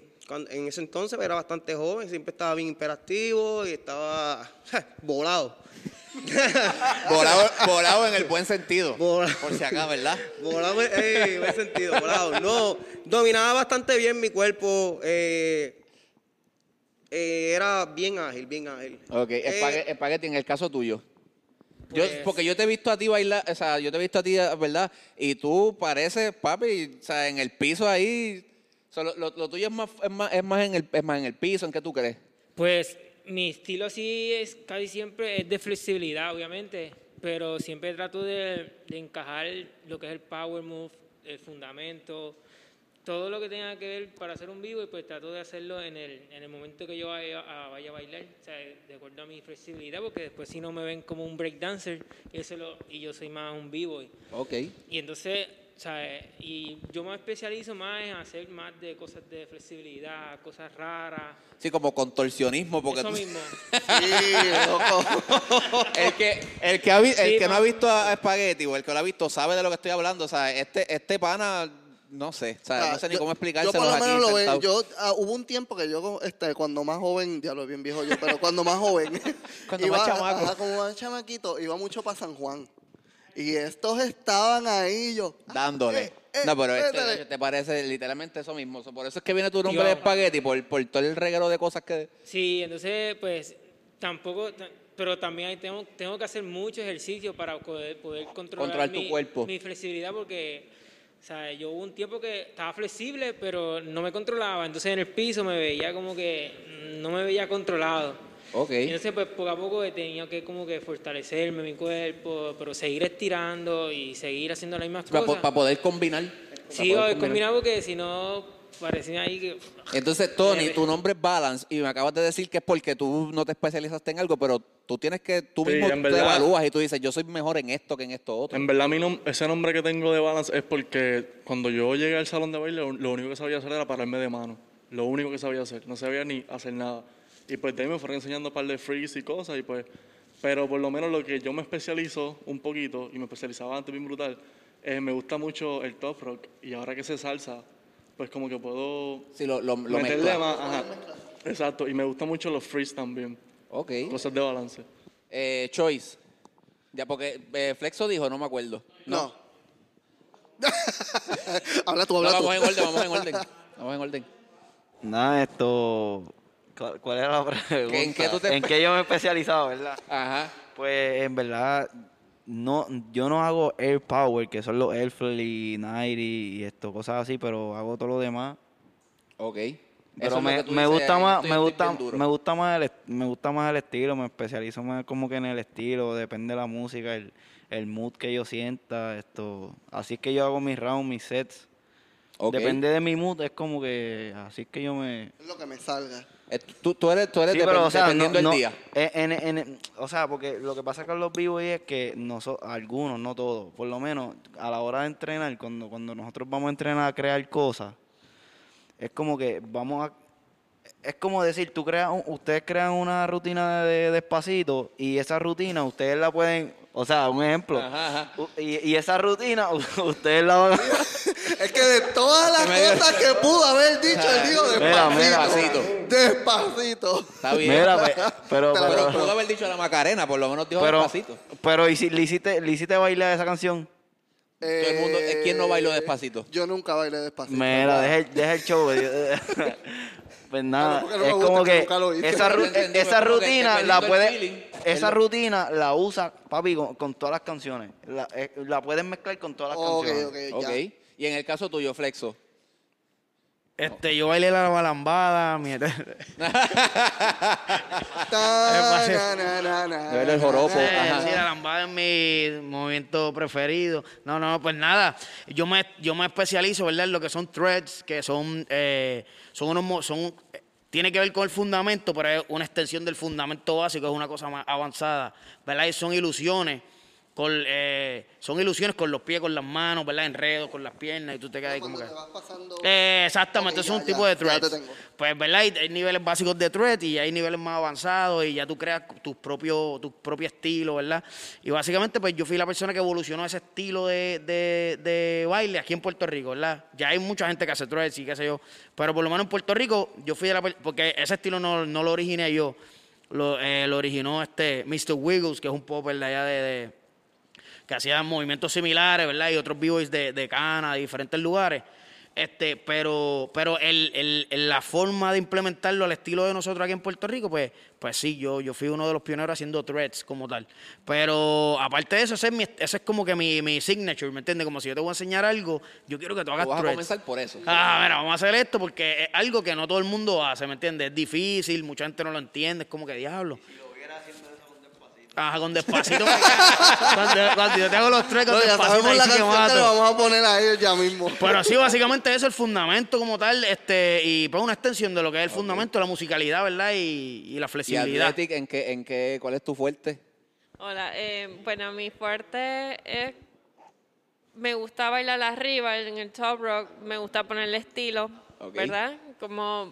en ese entonces era bastante joven, siempre estaba bien hiperactivo y estaba volado. volado, volado en el buen sentido. Volado. Por si acá, ¿verdad? Volado, eh, en ese sentido, volado. No, dominaba bastante bien mi cuerpo. eh, eh, era bien ágil, bien ágil. Ok, Eh, espague- espagueti, en el caso tuyo. Yo, Pues- porque yo te he visto a ti bailar, o sea, yo te he visto a ti, ¿verdad? Y tú pareces, papi, o sea, en el piso ahí. o sea, lo, lo- lo tuyo es más, es, más, es, más en el, es más en el piso, ¿en qué tú crees? Pues mi estilo así es casi siempre es de flexibilidad, obviamente, pero siempre trato de, de encajar lo que es el power move, el fundamento, todo lo que tenga que ver para hacer un vivo y pues trato de hacerlo en el, en el momento que yo vaya a, vaya a bailar, o sea, de acuerdo a mi flexibilidad, porque después si no me ven como un breakdancer y, eso lo- y yo soy más un vivo. Ok. Y entonces, sea, y yo me especializo más en hacer más de cosas de flexibilidad, cosas raras. Sí, como contorsionismo, porque Eso tú- mismo. Sí, loco. el que, el que, ha vi- el Sí, que no ha visto a Espagueti o el que lo ha visto sabe de lo que estoy hablando. O sea, este, este pana, no sé, o sea, Ah, no sé ni yo- cómo Yo explicárselo por lo aquí menos lo veo. sentado. Yo, ah, hubo un tiempo que yo, este, cuando más joven, ya lo bien viejo yo, pero cuando más joven, Cuando más chamaco. ajá, como más chamaquito, iba mucho para San Juan. Y estos estaban ahí, yo. ah, Dándole. eh, eh, no, pero este, te parece literalmente eso mismo. Por eso es que viene tu nombre de espagueti, por, por todo el reguero de cosas que... Sí, entonces, pues, tampoco, ta- pero también ahí tengo, tengo que hacer mucho ejercicio para poder, poder controlar, Controlar tu mi, cuerpo. mi flexibilidad porque, o sea, yo hubo un tiempo que estaba flexible, pero no me controlaba. Entonces en el piso me veía como que no me veía controlado. Ok. Y entonces, pues, poco a poco he tenido que como que fortalecerme mi cuerpo, pero seguir estirando y seguir haciendo las mismas Para, cosas. poder combinar. Sí, o combinado porque si no parecía ahí que... Entonces, Tony, tu nombre es Balance y me acabas de decir que es porque tú no te especializaste en algo, pero tú tienes que, tú Sí, mismo en te verdad. evalúas y tú dices, yo soy mejor en esto que en esto otro. En verdad, mi nom- ese nombre que tengo de balance es porque cuando yo llegué al salón de baile, lo- único que sabía hacer era pararme de mano. Lo único que sabía hacer. No sabía ni hacer nada. Y pues de ahí me fueron enseñando un par de freeze y cosas. Y pues, pero por lo menos lo que yo me especializo un poquito, y me especializaba antes bien brutal, eh, me gusta mucho el top rock. Y ahora que sé salsa, pues como que puedo Sí, lo, lo, lo meterle más. Ajá. Exacto. Y me gustan mucho los freeze también. Ok. Cosas de balance. Eh, choice. Ya, porque eh, Flexo dijo, no me acuerdo. No. habla tú, No, habla tú. vamos en orden, vamos en orden. Vamos en orden. Nada, esto. ¿Cuál, cuál era la pregunta? ¿En qué tú te- ¿En qué yo me he especializado, verdad? Ajá. Pues en verdad, no, yo no hago air power, que son los airflow y night y esto, cosas así, pero hago todo lo demás. Ok. Pero Eso me, me gusta ahí más, me gusta, me gusta más el, me gusta más el estilo, me especializo más como que en el estilo, depende de la música, el, el mood que yo sienta, esto, así es que yo hago mis rounds, mis sets. Depende de mi mood, es como que así es que yo me Es lo que me salga. Eh, tú, tú eres, tú eres Sí, pero, o sea, dependiendo del no- día. en- en- en- o sea, porque lo que pasa con los vivos es que noso- algunos, no todos, por lo menos a la hora de entrenar, cuando, cuando nosotros vamos a entrenar a crear cosas, es como que vamos a... Es como decir, tú creas, ustedes crean una rutina de despacito y esa rutina ustedes la pueden, o sea, un ejemplo, Ajá, y, y esa rutina ustedes la van a... Es que de todas las cosas que pudo haber dicho, él dijo despacito. mira. Despacito. Está bien. Mira, pero, pero pero, pudo haber dicho la Macarena, por lo menos dijo pero, despacito. pero ¿y si le hiciste, le hiciste bailar esa canción? Todo el mundo- eh, ¿quién no bailó despacito? Yo nunca bailé despacito. Mira, deja, el- deja el show. pues nada, porque no me es gusta como que que nunca lo hice. esa, Pero ru- yo entendí, esa fue como que rutina dependiendo la del feeling, esa el- rutina la usa papi con, con todas las canciones. La, eh, la puedes mezclar con todas las Ok, canciones. ok, Ok. ya. Y en el caso tuyo, Flexo. Este, yo bailé la balambada, mi el joropo. Ajá. sí, la lambada es mi movimiento preferido. No, no, pues nada. Yo me, yo me especializo, ¿verdad? En lo que son threads, que son, eh, son unos, son, tiene que ver con el fundamento, pero es una extensión del fundamento básico, es una cosa más avanzada, ¿verdad? Y son ilusiones. Con, eh, son ilusiones con los pies, con las manos, ¿verdad? Enredos con las piernas y tú te quedas ahí como que... pasando- Eh, exactamente, eso es ya, un tipo de threads. Pues, ¿verdad? Hay, hay niveles básicos de thread y hay niveles más avanzados y ya tú creas tus propios, tu propio estilo, ¿verdad? Y básicamente, pues yo fui la persona que evolucionó ese estilo de, de- de baile aquí en Puerto Rico, ¿verdad? Ya hay mucha gente que hace threads y qué sé yo, pero por lo menos en Puerto Rico yo fui de la porque ese estilo no, no lo originé yo, lo, eh, lo originó este Mr. Wiggles, que es un popper de allá de- de que hacían movimientos similares, ¿verdad? Y otros b-boys de, de Cana, de diferentes lugares. Este, pero pero el, el- la forma de implementarlo al estilo de nosotros aquí en Puerto Rico, pues, pues sí, yo, yo fui uno de los pioneros haciendo threads como tal. Pero aparte de eso, ese es, mi- ese es como que mi, mi signature, ¿me entiendes? Como si yo te voy a enseñar algo, yo quiero que tú hagas Tú vas a threads. comenzar por eso. Ah, mira, vamos a hacer esto porque es algo que no todo el mundo hace, ¿me entiendes? Es difícil, mucha gente no lo entiende, es como que diablo. Ajá, con despacito. cuando, cuando yo te hago los tres con No, ya despacito, sabemos la sí canción que le mato. vamos a poner a ellos ya mismo. Pero sí, básicamente eso, el fundamento como tal, este, y pues una extensión de lo que es el fundamento, la musicalidad, ¿verdad? Y, y la ¿Y flexibilidad. Athletic, en qué, en qué, cuál es tu fuerte? Hola, eh, bueno, mi fuerte es. Me gusta bailar arriba en el top rock, me gusta ponerle estilo. ¿verdad? Como,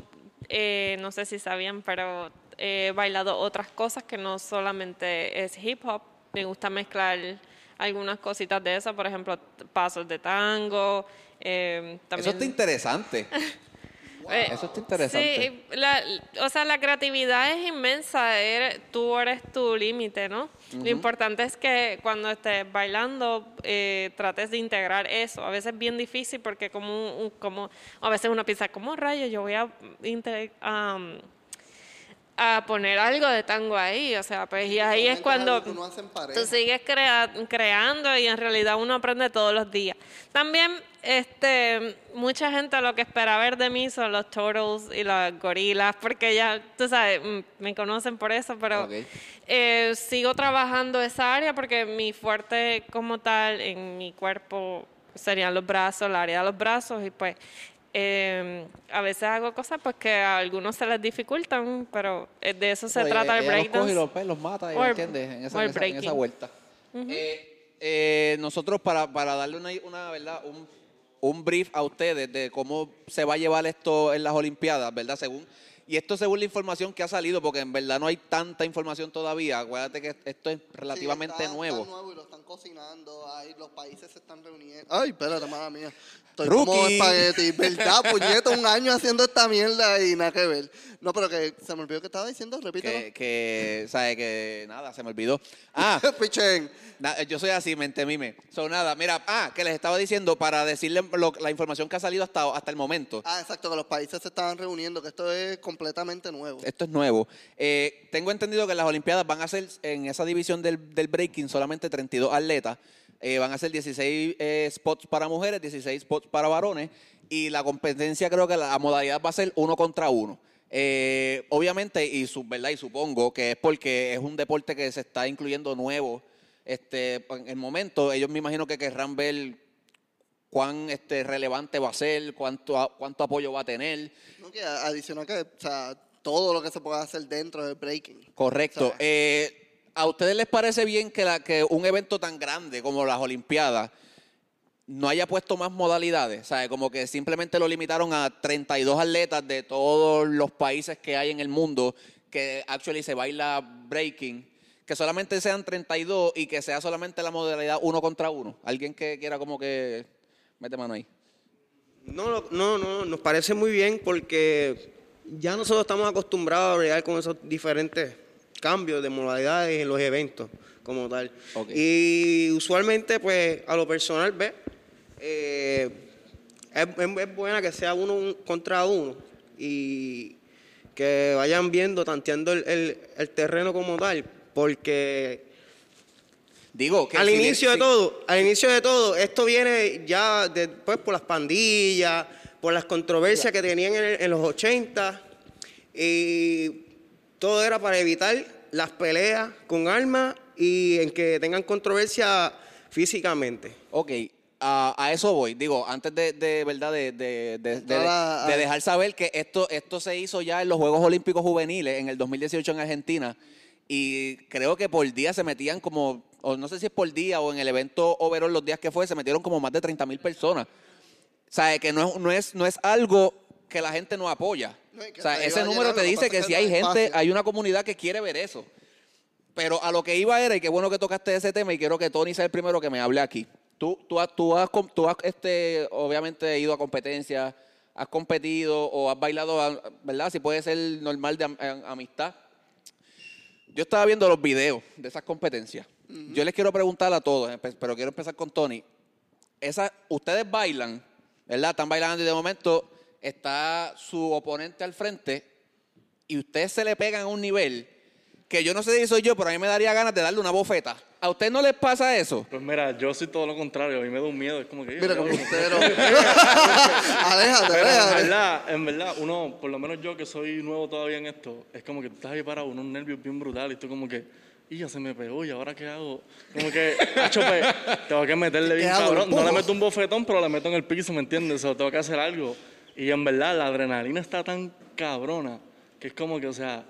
eh, no sé si sabían, pero he bailado otras cosas que no solamente es hip hop. Me gusta mezclar algunas cositas de eso, por ejemplo, pasos de tango. eh, Eso está interesante. eh, Eso está interesante. Sí, la- o sea, la creatividad es inmensa, eres- tú eres tu límite, ¿no? Lo importante es que cuando estés bailando eh, trates de integrar eso. A veces es bien difícil porque como, como a veces uno piensa, ¿cómo rayos yo voy a, am, a poner algo de tango ahí? O sea, pues y ahí es cuando... Tú sigues crea- creando y en realidad uno aprende todos los días. También, este, mucha gente lo que espera ver de mí son los turtles y las gorilas, porque ya, tú sabes, mm, me conocen por eso, pero eh, sigo trabajando esa área porque mi fuerte como tal en mi cuerpo serían los brazos, el área de los brazos y pues eh, a veces hago cosas pues que a algunos se les dificultan, pero eh, de eso se Oye, trata el ella los coge y breakdance. los, pues, los mata, ¿entiendes? En esa, o el en esa- en esa breaking. vuelta. Eh, eh, nosotros, para, para darle una, una verdad, un, un brief a ustedes de cómo se va a llevar esto en las Olimpiadas, ¿verdad? Según y esto según la información que ha salido, porque en verdad no hay tanta información todavía. Acuérdate que esto es relativamente Sí, está- nuevo. Está nuevo y lo están cocinando. Ahí los países se están reuniendo. Ay, espérate, mala mía. Estoy Rookie. como espagueti. ¿Verdad, puñeta? Un año haciendo esta mierda y nada que ver. No, pero que se me olvidó que estaba diciendo. Repítelo. Que, que, ¿sabes? Que nada, se me olvidó. Ah, Pichen. Na- yo soy así, mente mime. So, nada, mira, ah, que les estaba diciendo para decirles la información que ha salido hasta, hasta el momento. Ah, exacto, que los países se estaban reuniendo, que esto es completamente nuevo. Esto es nuevo. Eh, tengo entendido que las Olimpiadas van a ser en esa división del, del breaking solamente 32 atletas. Eh, van a ser 16 eh, spots para mujeres, 16 spots para varones. Y la competencia creo que la modalidad va a ser uno contra uno. Eh, obviamente, y, su, ¿verdad? y supongo que es porque es un deporte que se está incluyendo nuevo. Este, en el momento, ellos me imagino que querrán ver cuán este, relevante va a ser, cuánto, cuánto apoyo va a tener. A- adicional que, o sea, todo lo que se pueda hacer dentro del breaking. Correcto. O sea, Eh, ¿A ustedes les parece bien que, un evento tan grande como las Olimpiadas no haya puesto más modalidades? ¿Sabe? Como que simplemente lo limitaron a 32 atletas de todos los países que hay en el mundo que actually se baila breaking. Que solamente sean 32 y que sea solamente la modalidad uno contra uno. Alguien que quiera como que mete mano ahí. No, no, no, nos parece muy bien porque ya nosotros estamos acostumbrados a bregar con esos diferentes cambios de modalidades en los eventos como tal. Y usualmente, pues, a lo personal, ¿ves? Eh, es, buena que sea uno un- contra uno y que vayan viendo, tanteando el, el- el terreno como tal, porque Digo que al inicio de todo, al inicio de todo, esto viene ya después por las pandillas, por las controversias que tenían en, en los 80 y todo era para evitar las peleas con armas y en que tengan controversia físicamente. Ok, a, a eso voy. Digo, antes de, de verdad, de, de- de- dejar saber que esto, esto se hizo ya en los Juegos Olímpicos Juveniles en el 2018 en Argentina. Y creo que por día se metían como, o no sé si es por día o en el evento overall los días que fue, se metieron como más de 30 mil personas. O sea, que no es, no, es, no es algo que la gente no apoya. No, o sea, se ese número te que dice que si hay gente, espacio. hay una comunidad que quiere ver eso. Pero a lo que iba era, y qué bueno que tocaste ese tema, y quiero que Tony sea el primero que me hable aquí. Tú, tú, has- tú has, com- tú has, este, obviamente ido a competencias, has competido o has bailado, a- ¿verdad? Si puede ser normal de am- am- amistad. Yo estaba viendo los videos de esas competencias. Yo les quiero preguntar a todos, pero quiero empezar con Tony. Esa, ustedes bailan, ¿verdad? Están bailando y de momento está su oponente al frente y ustedes se le pegan a un nivel que yo no sé si soy yo, pero a mí me daría ganas de darle una bofeta. ¿A usted no les pasa eso? Pues mira, yo soy todo lo contrario. A mí me da un miedo. Es como que. Mira, como usted. Aléjate, Pero en aléjate. verdad, en verdad, uno, por lo menos yo que soy nuevo todavía en esto, es como que tú estás ahí parado, unos nervios bien brutales, y tú como que, y ya se me pegó, ¿y ahora qué hago? Como que, hacho, pues, tengo que meterle bien cabrón. No le meto un bofetón, pero le meto en el piso, ¿me entiendes? O tengo que hacer algo. Y en verdad, la adrenalina está tan cabrona, que es como que, o sea,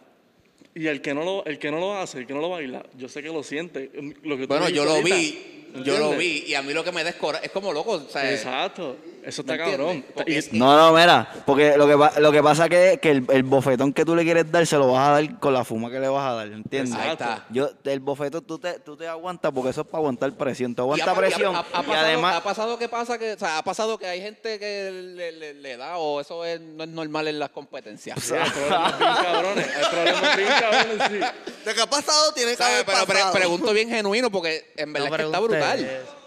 y el que no lo, el que no lo hace, el que no lo baila, yo sé que lo siente. Lo que tú Bueno, yo lo ahorita, vi, yo lo vi, y a mí lo que me descora es como loco, o sea, Exacto, eso está cabrón. Porque Y- es- No, no, mira, porque lo que, lo que pasa que, que el, el bofetón que tú le quieres dar se lo vas a dar con la fuma que le vas a dar, ¿entiendes? Ahí está. Yo, el bofetón tú te, tú te aguantas porque eso es para aguantar presión. Y ha- y ha- presión ha- y pasado- además... ha pasado que pasa que, o sea, ha pasado que hay gente que le, le- le da o eso es- no es normal en las competencias. Sí, hay problemas bien cabrones. Hay problemas bien cabrones, sí. De que ha pasado, tiene que haber Pero pre- pregunto bien genuino porque en verdad No es que está brutal. eso.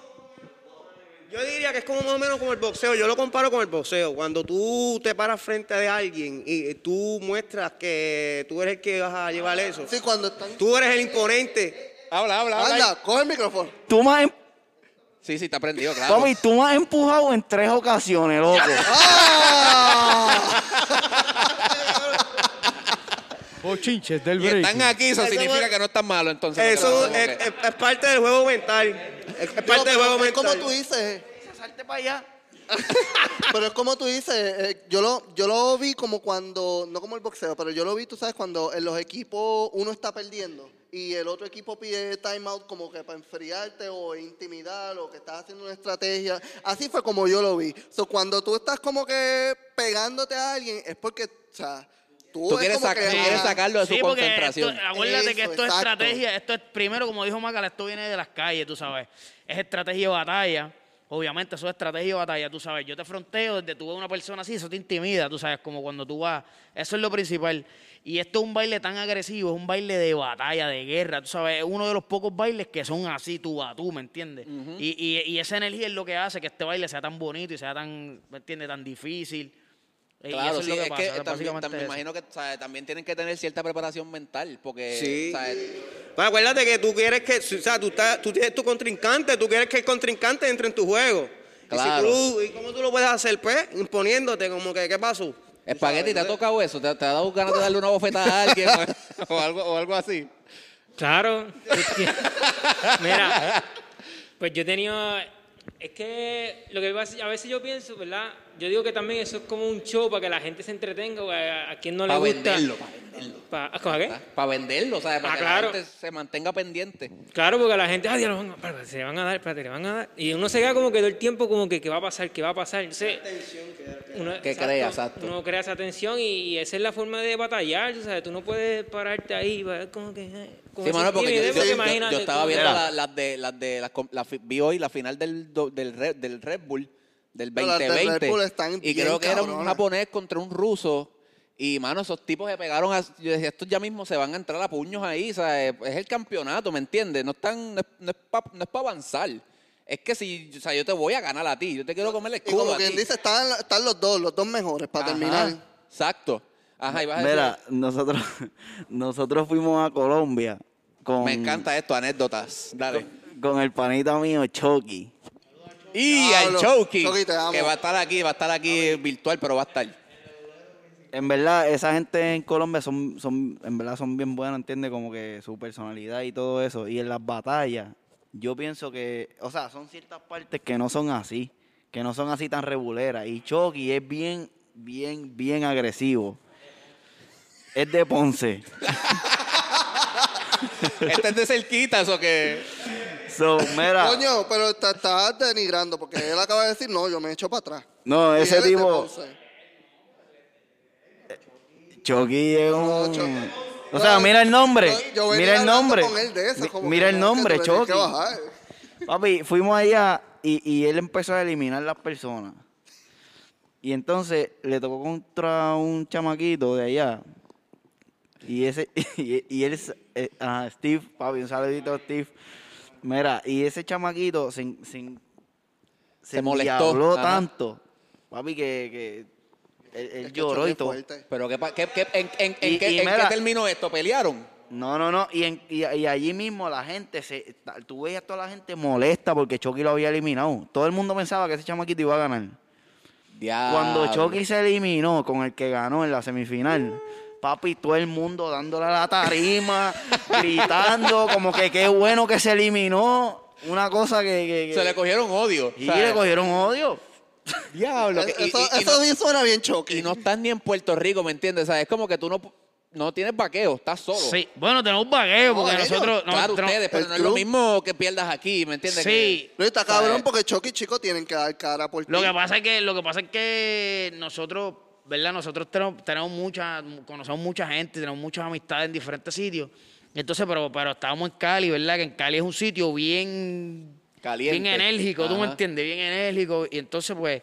Yo diría que es como más o menos como el boxeo. Yo lo comparo con el boxeo. Cuando tú te paras frente de alguien y tú muestras que tú eres el que vas a llevar eso. Sí, cuando están... Tú eres el imponente. Habla, habla, habla. Anda, coge el micrófono. Tú me has, em- Sí, sí, está prendido, claro. Tommy, tú me has empujado en tres ocasiones, loco. ¡Ah! Bochinches del y break. están aquí, eso Eso significa que no están malos, entonces. Eso Como es, es- es parte del juego mental. Es, es parte del juego es como mental. tú dices. echarte para allá. Pero es como tú dices, eh, yo lo, yo lo vi como cuando, no como el boxeo, pero yo lo vi, tú sabes, cuando en los equipos uno está perdiendo y el otro equipo pide timeout como que para enfriarte o intimidar o que estás haciendo una estrategia. Así fue como yo lo vi. So, cuando tú estás como que pegándote a alguien es porque, o sea, tú, Tú es quieres, que, tú quieres sacarlo de su porque concentración. esto- acuérdate que esto es estrategia, esto es, primero, como dijo Macala, esto viene de las calles, tú sabes. Es estrategia de batalla. Obviamente, eso es estrategia de batalla, tú sabes. Yo te fronteo desde tú ves una persona así, eso te intimida, tú sabes, como cuando tú vas. Eso es lo principal. Y esto es un baile tan agresivo, es un baile de batalla, de guerra, tú sabes. Es uno de los pocos bailes que son así, tú a tú, ¿me entiendes? y, y- y esa energía es lo que hace que este baile sea tan bonito y sea tan, ¿me entiendes? Tan difícil. Y Claro, eso sí, es lo es que que pasa, también, básicamente también me imagino que también tienen que tener cierta preparación mental, porque Sí. o sea, Pues acuérdate que tú quieres que, o sea, tú, estás, tú tienes tu contrincante, tú quieres que el contrincante entre en tu juego. Claro. Y, si tú, ¿y cómo tú lo puedes hacer? Pues imponiéndote, como que, ¿qué pasó? Espagueti, ¿te ha tocado eso? ¿Te, te ha dado ganas de darle una bofetada a alguien o, algo, o algo así? Claro. Mira, pues yo he tenido. Es que lo que pasa- a veces yo pienso, ¿verdad? Yo digo que también eso es como un show para que la gente se entretenga, o a, a quien no le Para gusta. venderlo, para venderlo. Pa- ¿Cómo qué? Para venderlo, ¿sabes? Para Ah, que claro. la gente se mantenga pendiente. Claro, porque la gente, ah, Dios, van a- espérate, se le van a dar, espérate, le van a dar. Y uno se queda como que todo el tiempo como que qué va a pasar, qué va a pasar. Entonces, uno, Que crea, exacto. Uno crea esa tensión y, y esa es la forma de batallar, tú ¿sabes? Tú no puedes pararte ahí, como que... Sí, mano, porque yo, estaba viendo Mira. la- las de las de las la vi hoy la final del do- del Red, del Red Bull del Pero las del Red 2020 Bull están y bien creo que era un cabronas. japonés contra un ruso y mano esos tipos se pegaron a, yo decía estos ya mismo se van a entrar a puños ahí o sea, es es el campeonato ¿me entiendes? no están no es, no es para avanzar es que si o sea, yo te voy a ganar a ti yo te quiero comer el Y escudo como a quien ti. dice, están, están los dos, los dos mejores para Ajá, terminar. exacto ajá y vas a Mira, decir- nosotros, nosotros fuimos a Colombia con, me encanta esto anécdotas dale con el panita mío Chucky. Y al Chucky, Chucky, te amo. que va a estar aquí, va a estar aquí virtual, pero va a estar. En verdad, esa gente en Colombia son, son, en verdad son bien buenos, entiende como que su personalidad y todo eso. Y en las batallas, yo pienso que, o sea, son ciertas partes que no son así, que no son así tan reguleras. Y Chucky es bien, bien, bien agresivo. Es de Ponce. Este es de cerquitas o que. So, mira, Coño, pero te estás denigrando porque él acaba de decir, no, yo me echo para atrás. no, Y ese él es de tipo, Ponce. Chucky es un... Chucky. O sea, mira el nombre, Yo- venía mira el hablando nombre, con él de eso, Mi- como mira que el no, que nombre, tú Chucky. que bajar. Papi, fuimos allá y, y él empezó a eliminar las personas. Y entonces le tocó contra un chamaquito de allá. Y ese y, y él, eh, Steve, papi, un saludito a Steve. Mira, y ese chamaquito sin, sin, Se molestó, endiabló ajá. tanto, papi, que, que él, que lloró y todo. Pero ¿qué, pa- qué- qué- en, qué, en qué terminó esto? ¿Pelearon? No, no, no. Y, en- y, y allí mismo la gente, se, tú veías toda la gente molesta porque Chucky lo había eliminado. Todo el mundo pensaba que ese chamaquito iba a ganar. Diablo. Cuando Chucky se eliminó con el que ganó en la semifinal, papi, todo el mundo dándole a la tarima, gritando, como que qué bueno que se eliminó. Una cosa que. que- que- Se le cogieron odio. y sea, le cogieron odio. Diablo. que- y- Eso, y- y eso no- bien suena bien choque. y no estás ni en Puerto Rico, ¿me entiendes? O sea, es como que tú no, no tienes vaqueo, estás solo. Sí, bueno, tenemos vaqueo porque No, ellos, nosotros... no, Claro, tenemos- ustedes, pero el no es lo club. mismo que pierdas aquí, ¿me entiendes? Sí, Pero está cabrón porque Chucky y Chico tienen que dar cara por Lo ti. que pasa es que, lo que pasa es que nosotros, ¿verdad? Nosotros tenemos, tenemos mucha, conocemos mucha gente, tenemos muchas amistades en diferentes sitios. Entonces, pero, pero estábamos en Cali, ¿verdad? Que en Cali es un sitio bien, Caliente. bien enérgico, ¿tú me entiendes? Bien enérgico. Y entonces, pues,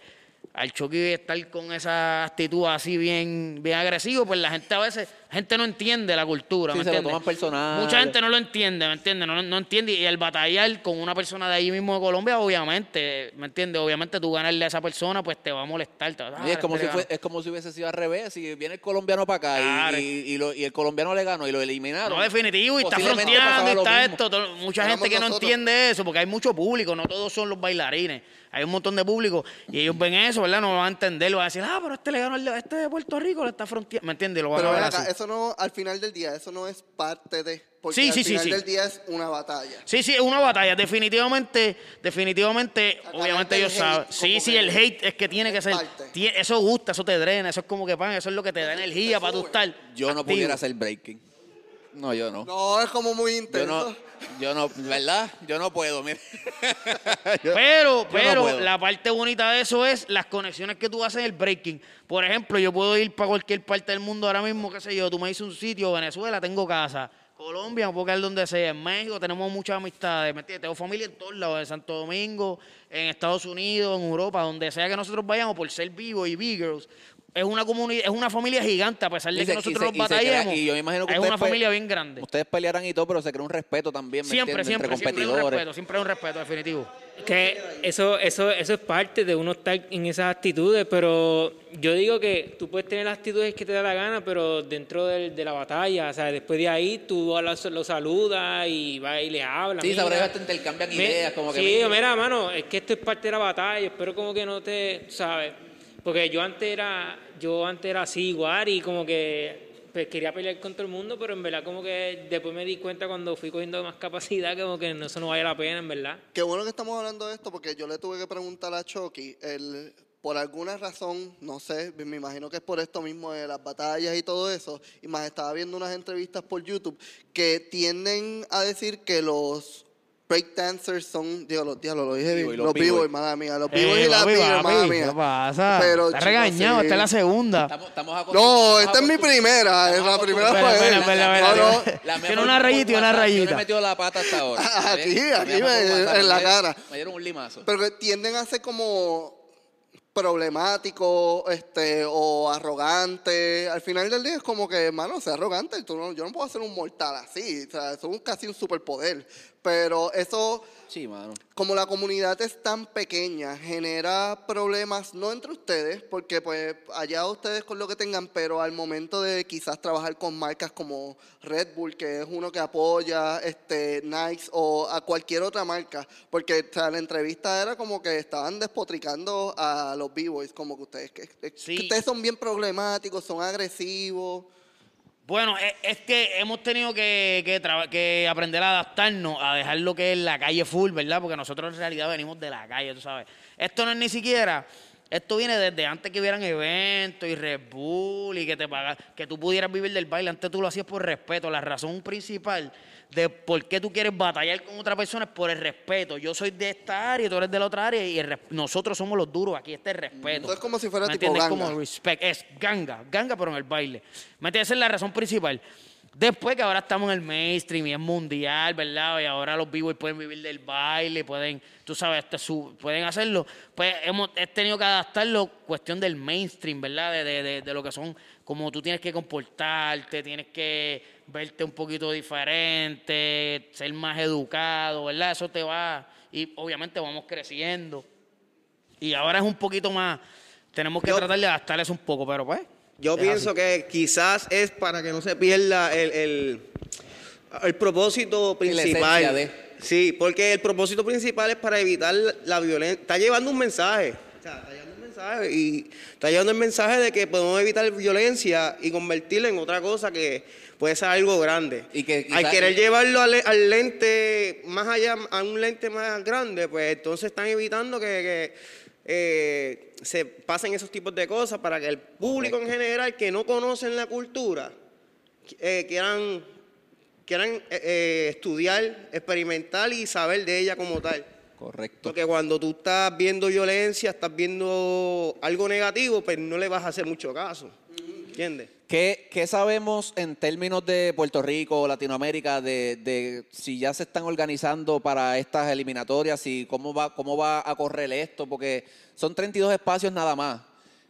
al Chucky estar con esa actitud así bien, bien agresivo, pues la gente a veces, gente no entiende la cultura, Sí, ¿me se lo entiendes? toman personal. Mucha gente no lo entiende, ¿me entiendes? No, no entiende. Y el batallar con una persona de ahí mismo de Colombia, obviamente, ¿me entiendes? Obviamente tú ganarle a esa persona, pues te va a molestar. te va a- Y es, "Ah, como si fue- es como si hubiese sido al revés. Si viene el colombiano para acá y- Claro. y, y lo- y el colombiano le ganó y lo eliminaron. No, definitivo, y está fronteando, y está esto. todo- mucha Éramos gente que no entiende eso, porque hay mucho público, no todos son los bailarines. Hay un montón de público y ellos ven eso, ¿verdad? No lo van a entender, lo van a decir, ah, pero este le ganó este de Puerto Rico, le está fronteando. ¿Me entiendes? Lo van Pero a ver así. Eso no, al final del día, eso no es parte de. Porque Sí, al sí, final sí. del día es una batalla. Sí, sí, es una batalla. Definitivamente, definitivamente, obviamente el ellos saben. Sí, sí, que el hate es que tiene que ser. Eso gusta, eso te drena, eso es como que pan, eso es lo que te da energía para estar. Yo no pudiera hacer breaking. No, yo no. No, es como muy Yo intenso. no, yo no, ¿verdad? Yo no puedo, mire. Yo- Pero, yo pero la parte bonita de eso es las conexiones que tú haces en el breaking. Por ejemplo, yo puedo ir para cualquier parte del mundo ahora mismo, qué sé yo, tú me dices un sitio, Venezuela, tengo casa. Colombia, me puedo quedar donde sea. En México tenemos muchas amistades, ¿me entiendes? Tengo familia en todos lados, en Santo Domingo, en Estados Unidos, en Europa, donde sea que nosotros vayamos por ser vivos y B-Girls. Es una comunidad, es una familia gigante, a pesar de Y que se- nosotros nos crea- batallemos. y yo me imagino que es una pe- familia bien grande. Ustedes pelearán y todo, pero se crea un respeto también, ¿me Siempre, siempre, Entre siempre hay un competidores. respeto, siempre hay un respeto, definitivo. Que eso, eso, eso es parte de uno estar en esas actitudes, pero yo digo que tú puedes tener las actitudes que te da la gana, pero dentro del- de, la batalla, o sea, después de ahí tú lo, lo saludas y vas y le hablas. Sí, sabrás hasta intercambian Me- ideas, como que... Sí, mira, mira, mano, es que esto es parte de la batalla, espero como que no te, ¿sabes? Porque yo antes era, yo antes era así igual y como que pues, quería pelear con todo el mundo, pero en verdad como que después me di cuenta cuando fui cogiendo más capacidad como que no- eso no vale la pena, en verdad. Qué bueno que estamos hablando de esto porque yo le tuve que preguntar a Chucky, el, por alguna razón, no sé, me imagino que es por esto mismo de las batallas y todo eso, y más estaba viendo unas entrevistas por YouTube que tienden a decir que los breakdancers son, digo, los diablos, lo dije bien, los b-boy, madre mía, los Eh, y b-girls, papi, madre mía. ¿Qué pasa? Pero, Está chicos, regañado, sí. esta es la segunda. Estamos, estamos No, estamos esta es mi primera, es la primera fue Espera. La Tiene una rayita y una WhatsApp, Yo rayita. le he metido la pata hasta ahora. Aquí, La aquí, me- en la me cara. Me dieron un limazo. pero tienden a ser como problemático este o arrogante. Al final del día es como que hermano sea arrogante tú no- yo no puedo hacer un mortal así o sea es casi un superpoder. Pero eso Sí, mano. como la comunidad es tan pequeña, genera problemas, no entre ustedes, porque pues allá ustedes con lo que tengan, pero al momento de quizás trabajar con marcas como Red Bull, que es uno que apoya este Nike o a cualquier otra marca, porque o sea, la entrevista era como que estaban despotricando a los B-Boys, como que ustedes, que, ustedes son bien problemáticos, son agresivos. Bueno, es, es que hemos tenido que, que, que aprender a adaptarnos, a dejar lo que es la calle full, ¿verdad? Porque nosotros en realidad venimos de la calle, tú sabes. Esto no es ni siquiera, esto viene desde antes que hubieran eventos y Red Bull y que te paga, que tú pudieras vivir del baile. Antes tú lo hacías por respeto. La razón principal de por qué tú quieres batallar con otra persona es por el respeto. Yo soy de esta área tú eres de la otra área y el nosotros somos los duros. Aquí está el respeto. Eso es como si fuera ¿Me tipo entiendes? ganga. Como respect. Es ganga, ganga, pero en el baile. ¿Me entiendes? Esa es la razón principal. Después que ahora estamos en el mainstream y es mundial, ¿verdad? Y ahora los b pueden vivir del baile, pueden, tú sabes, este, su- pueden hacerlo. Pues hemos he tenido que adaptarlo, cuestión del mainstream, ¿verdad? De, de- de- de lo que son, como tú tienes que comportarte, tienes que verte un poquito diferente, ser más educado, ¿verdad? Eso te va, y obviamente vamos creciendo. Y ahora es un poquito más, tenemos que Yo- tratar de adaptar eso un poco, pero pues. Yo es pienso así. que quizás es para que no se pierda el, el, el propósito principal. de- Sí, porque el propósito principal es para evitar la violencia. Está llevando un mensaje. O sea, está llevando un mensaje y está llevando el mensaje de que podemos evitar violencia y convertirlo en otra cosa que puede ser algo grande. Y que al querer llevarlo al, al lente más allá, a un lente más grande, pues entonces están evitando que, que, eh, se pasen esos tipos de cosas para que el público en general que no conocen la cultura eh, quieran, quieran eh, eh, estudiar, experimentar y saber de ella como tal. Correcto. Porque cuando tú estás viendo violencia, estás viendo algo negativo, pues no le vas a hacer mucho caso. ¿Entiendes? ¿Qué, qué sabemos en términos de Puerto Rico, Latinoamérica, de, de si ya se están organizando para estas eliminatorias y cómo va, cómo va a correr esto? Porque son 32 espacios nada más.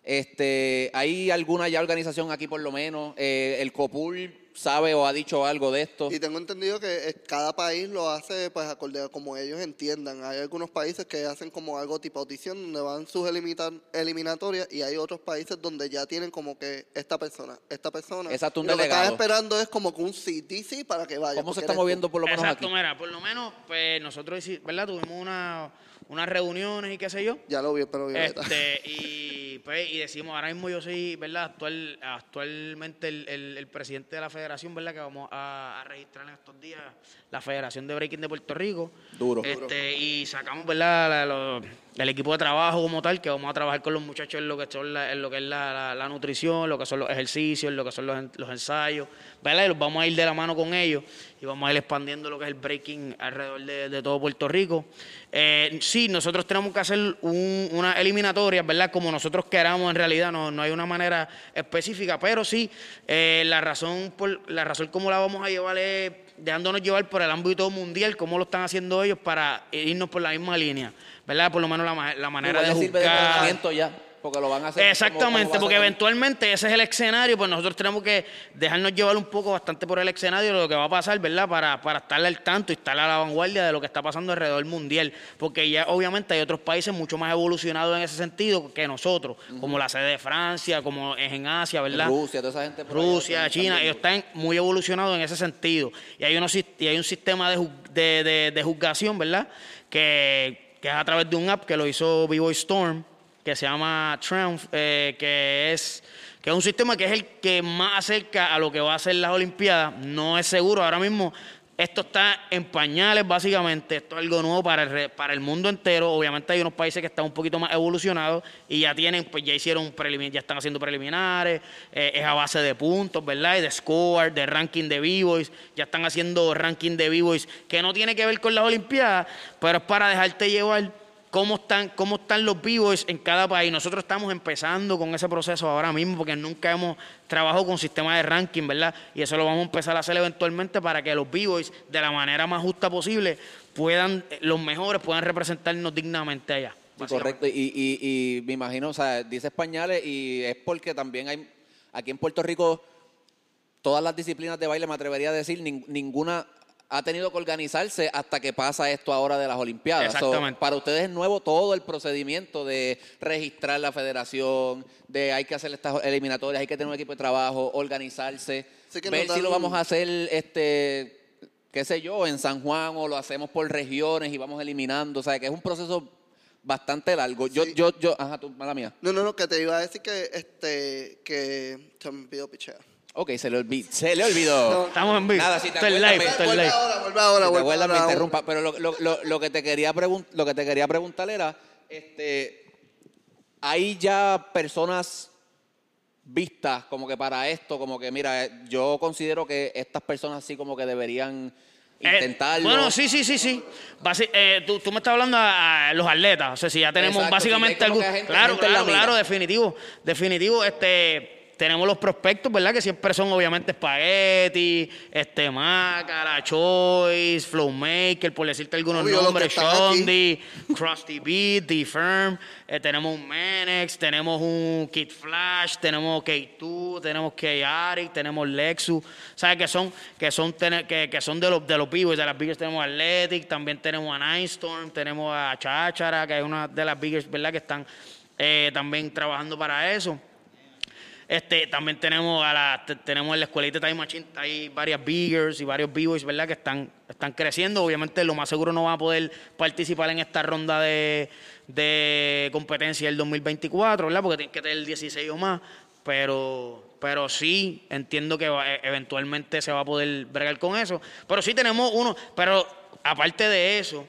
Este, ¿Hay alguna ya organización aquí por lo menos? Eh, ¿El COPUL sabe o ha dicho algo de esto? Y tengo entendido que eh, cada país lo hace pues acorde a como ellos entiendan. Hay algunos países que hacen como algo tipo audición donde van sus eliminatorias y hay otros países donde ya tienen como que esta persona, esta persona. Exacto, un y lo que están esperando es como que un CDC para que vaya. ¿Cómo se está tú. moviendo por lo menos Exacto, aquí? mira, por lo menos, pues nosotros, ¿verdad? Tuvimos una, unas reuniones y qué sé yo. Ya lo vi, pero Violeta. Este, y pues, y decimos, ahora mismo yo soy, ¿verdad? Actual, actualmente el, el- el presidente de la federación, ¿verdad? Que vamos a, a registrar en estos días la Federación de Breaking de Puerto Rico. Duro. Este, y sacamos, ¿verdad? La- el equipo de trabajo como tal, que vamos a trabajar con los muchachos en lo que, son en lo que es la, la- nutrición, lo que son los ejercicios, lo que son los, los ensayos, ¿verdad? Y los vamos a ir de la mano con ellos y vamos a ir expandiendo lo que es el breaking alrededor de, de todo Puerto Rico. Eh, sí, nosotros tenemos que hacer un- una eliminatoria, ¿verdad? Como nosotros queramos en realidad, no, no hay una manera específica, pero sí, eh, la razón por la razón como la vamos a llevar es dejándonos llevar por el ámbito mundial, como lo están haciendo ellos para irnos por la misma línea, ¿verdad? Por lo menos la, la manera Igual de le sirve de ya, porque lo van a hacer. Exactamente, como porque eventualmente ese es el escenario, pues nosotros tenemos que dejarnos llevar un poco bastante por el escenario de lo que va a pasar, ¿verdad? Para, para estar al tanto y estar a la vanguardia de lo que está pasando alrededor mundial, porque ya obviamente hay otros países mucho más evolucionados en ese sentido que nosotros, como la sede de Francia, como es en Asia, ¿verdad? Rusia, toda esa gente. por Rusia, China, ellos están muy evolucionados en ese sentido. Y hay, unos, y hay un sistema de, de- de juzgación, ¿verdad? Que, que es a través de un app que lo hizo B-Boy Storm, que se llama Triumph, eh, que es que es un sistema que es el que más acerca a lo que va a ser las Olimpiadas. No es seguro ahora mismo. Esto está en pañales, básicamente. Esto es algo nuevo para el, para el mundo entero. Obviamente hay unos países que están un poquito más evolucionados y ya tienen, pues ya hicieron, ya están haciendo preliminares. eh, es a base de puntos, ¿verdad? Y de score, de ranking de B-Boys. Ya están haciendo ranking de B-Boys que no tiene que ver con las Olimpiadas, pero es para dejarte llevar cómo están, cómo están los B-Boys en cada país. Nosotros estamos empezando con ese proceso ahora mismo porque nunca hemos trabajado con sistema de ranking, ¿verdad? Y eso lo vamos a empezar a hacer eventualmente para que los B-Boys, de la manera más justa posible, puedan, eh, los mejores puedan representarnos dignamente allá. Correcto. Y, y, y me imagino, o sea, dice españoles y es porque también hay, aquí en Puerto Rico, todas las disciplinas de baile, me atrevería a decir, nin- ninguna ha tenido que organizarse hasta que pasa esto ahora de las Olimpiadas. So, Exactamente. para ustedes es nuevo todo el procedimiento de registrar la federación, de hay que hacer estas eliminatorias, hay que tener un equipo de trabajo, organizarse, Sí que ver nos si lo vamos a hacer, este, qué sé yo, en San Juan o lo hacemos por regiones y vamos eliminando. O sea, que es un proceso bastante largo. Yo, Sí. yo, yo, ajá, tú, mala mía. No, no, no, que te iba a decir que, este, que se me olvidó pichea. Ok, se le olvidó. Se le olvidó. No. Estamos en vivo. Nada, si te Esto es acuerdas, live, me- esto es Vuelve live. ahora, vuelve ahora, Si te vuelve acuerdas, me ahora. interrumpa. Pero lo, lo- lo- lo que te quería pregun- lo que te quería preguntar era, este, hay ya personas vistas como que para esto, como que mira, eh, yo considero que estas personas sí como que deberían Eh, intentarlo. bueno, sí, sí, sí, sí. Basi- eh, tú, tú me estás hablando a, a los atletas. O sea, si ya tenemos Exacto, básicamente sí, hay como algún- que gente- Claro, gente en la claro, mira. claro, definitivo. Definitivo, este. Tenemos los prospectos, ¿verdad? Que siempre son obviamente Spaghetti, este Macara, Choice, Flowmaker, por decirte algunos Obvio, nombres. Shondi, Krusty Beat, D-Firm, eh, tenemos un Menex, tenemos un Kid Flash, tenemos K2, tenemos K-Aric, tenemos Lexus, ¿sabes? Que son, que son, que, que son de los de los vivos, de las biggest tenemos Athletic, también tenemos a Nindstorm, tenemos a Cháchara, que es una de las biggest, ¿verdad? Que están eh, también trabajando para eso. Este, también tenemos a la, te- tenemos en la escuelita Time Machine, hay varias biggers y varios b-boys, ¿verdad? Que están, están creciendo. Obviamente, lo más seguro no van a poder participar en esta ronda de, de competencia del 2024, ¿verdad? Porque tienen que tener 16 o más. Pero, pero sí, entiendo que va- e- eventualmente se va a poder bregar con eso. Pero sí tenemos uno, pero aparte de eso,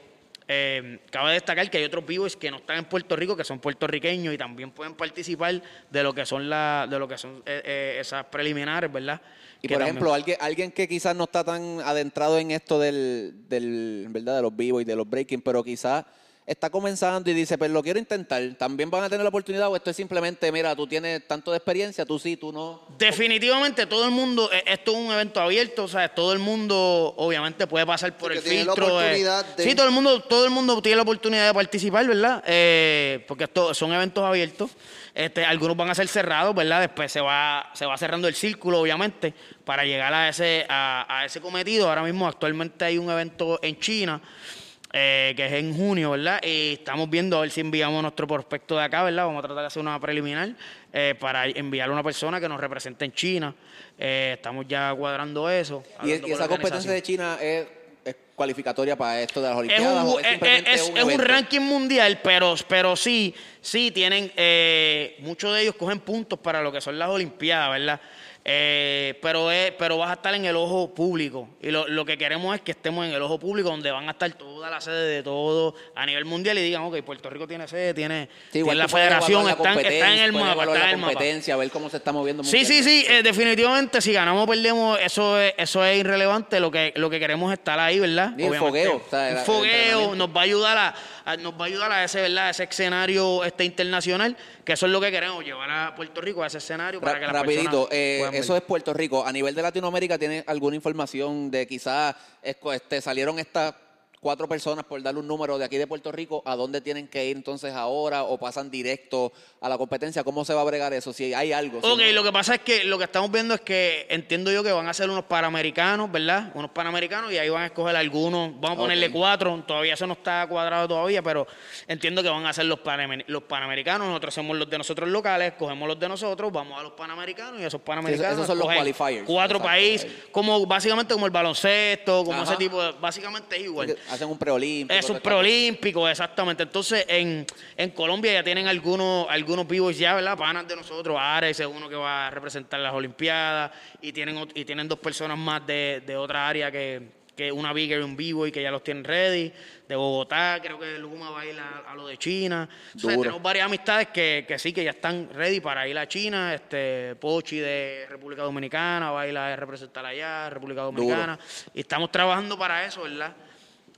eh, cabe destacar que hay otros vivos que no están en Puerto Rico, que son puertorriqueños y también pueden participar de lo que son la, de lo que son eh, eh, esas preliminares, ¿verdad? Y Que por también- ejemplo, alguien, alguien que quizás no está tan adentrado en esto del, del ¿verdad? de los vivos y de los breaking, pero quizás está comenzando y dice, pues lo quiero intentar, también van a tener la oportunidad o esto es simplemente, mira, tú tienes tanto de experiencia, tú sí, tú no. Definitivamente todo el mundo, eh, esto es un evento abierto, o sea, todo el mundo obviamente puede pasar por el tiene la filtro. eh, oportunidad de- Sí, todo el mundo, todo el mundo tiene la oportunidad de participar, ¿verdad? Eh, porque esto son eventos abiertos. Este, algunos van a ser cerrados, ¿verdad? Después se va, se va cerrando el círculo, obviamente, para llegar a ese, a, a ese cometido. Ahora mismo actualmente hay un evento en China. Eh, que es en junio, ¿verdad? Y estamos viendo a ver si enviamos nuestro prospecto de acá, ¿verdad? Vamos a tratar de hacer una preliminar eh, para enviarle a una persona que nos represente en China. Eh, estamos ya cuadrando eso. Y, esa competencia de China es, es cualificatoria para esto de las Olimpiadas? un, o es, un es un ranking mundial, pero, pero sí, sí tienen, eh, muchos de ellos cogen puntos para lo que son las Olimpiadas, ¿verdad? Eh, pero, es, pero vas a estar en el ojo público. Y lo, lo que queremos es que estemos en el ojo público, donde van a estar toda la sede de todo a nivel mundial y digan, ok, Puerto Rico tiene sede, tiene, Sí, tiene igual la federación, la están, están en el mapa, están en la el mapa. competencia, ver cómo se está moviendo Sí, sí, sí, eh, definitivamente si ganamos o perdemos, eso es, eso es irrelevante, lo que, lo que queremos es estar ahí, ¿verdad? Y el fogueo, o sea, el- el fogueo, nos va a ayudar a, a- nos va a ayudar a ese, ¿verdad? ese escenario este internacional, que eso es lo que queremos, llevar a Puerto Rico a ese escenario para Ra- que las rapidito, personas eh, eso es Puerto Rico. A nivel de Latinoamérica, ¿tiene alguna información de quizás esco- este, salieron estas cuatro personas, por darle un número de aquí de Puerto Rico, a dónde tienen que ir entonces ahora o pasan directo a la competencia? ¿Cómo se va a bregar eso? Si hay algo. si Ok, no- lo que pasa es que lo que estamos viendo es que entiendo yo que van a ser unos panamericanos, ¿verdad? Unos panamericanos y ahí van a escoger algunos, vamos a ponerle cuatro, todavía eso no está cuadrado todavía, pero entiendo que van a ser los, panamer- los panamericanos, nosotros hacemos los de nosotros locales, cogemos los de nosotros, vamos a los panamericanos y esos panamericanos esos son los qualifiers. Cuatro países, como básicamente como el baloncesto, como Ajá. ese tipo de, básicamente es igual. Hacen un preolímpico. Es un preolímpico, exactamente. Entonces, en, en Colombia ya tienen algunos, algunos vivos ya, ¿verdad? Panas de nosotros. Ares es uno que va a representar las Olimpiadas. Y tienen, y tienen dos personas más de, de otra área que, que una bigger y un vivo y que ya los tienen ready. De Bogotá, creo que Luma va a ir a, a lo de China. Entonces, tenemos varias amistades que, que sí, que ya están ready para ir a China. Este, Pochi de República Dominicana va a ir a representar allá, República Dominicana. Y estamos trabajando para eso, ¿verdad?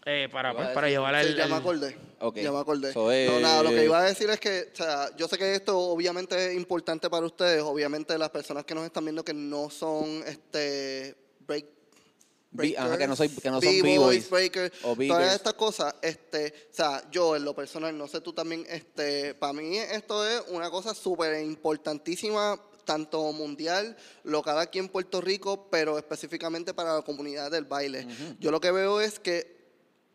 Eh, para, pues, para llevar Sí, el, ya el- me acordé. Ok. Ya me acordé. Es- No, nada, lo que iba a decir es que, o sea, yo sé que esto obviamente es importante para ustedes, obviamente las personas que nos están viendo que no son este break ajá, que no soy- que no son B-boys, breakers, todas estas cosas, este, o sea, yo en lo personal, no sé tú también, este, para mí esto es una cosa súper importantísima, tanto mundial, local aquí en Puerto Rico, pero específicamente para la comunidad del baile. Yo lo que veo es que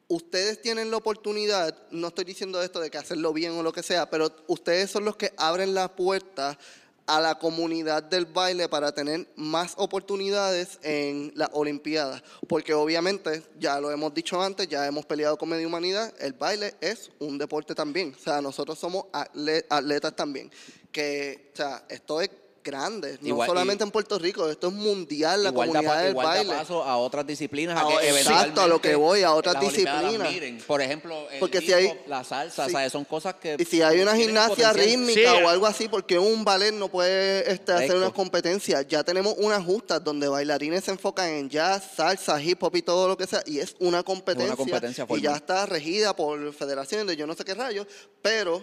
ustedes tienen la oportunidad, no estoy diciendo esto de que hacerlo bien o lo que sea, pero ustedes son los que abren la puerta a la comunidad del baile para tener más oportunidades en las Olimpiadas. Porque obviamente, ya lo hemos dicho antes, ya hemos peleado con Media Humanidad, el baile es un deporte también. O sea, nosotros somos atle- atletas también. Que, o sea, esto es grande, no Igual- solamente y- en Puerto Rico, esto es mundial, la igual da, comunidad pa- del igual da baile. paso a otras disciplinas. Ah, a que exacto, a lo que voy, a otras disciplinas. miren. Por ejemplo, el Porque si hay- la salsa, sí. ¿sabes? son cosas que... Y si hay una gimnasia rítmica Sí. o algo así, porque un ballet no puede este, hacer unas competencias. Ya tenemos unas justas donde bailarines se enfocan en jazz, salsa, hip hop y todo lo que sea. Y es una competencia. competencia y ya está regida por federaciones de yo no sé qué rayos. Pero,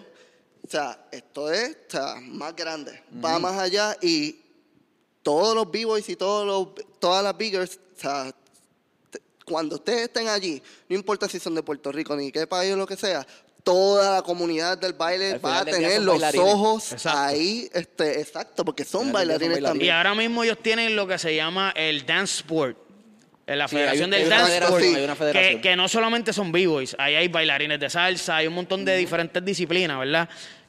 o sea, esto es o sea, más grande. Va más allá y todos los b-boys y todos los, todas las biggers, o sea, te- cuando ustedes estén allí, no importa si son de Puerto Rico ni qué país o lo que sea, toda la comunidad del baile Al va a tener los bailarines. ojos Exacto. ahí, este, exacto, porque son bailarines Y también. ahora mismo ellos tienen lo que se llama el Dance Sport. En la Sí, Federación hay- hay del una Dance Sport. hay que no solamente son b-boys, ahí hay bailarines de salsa, hay un montón de diferentes disciplinas, ¿verdad?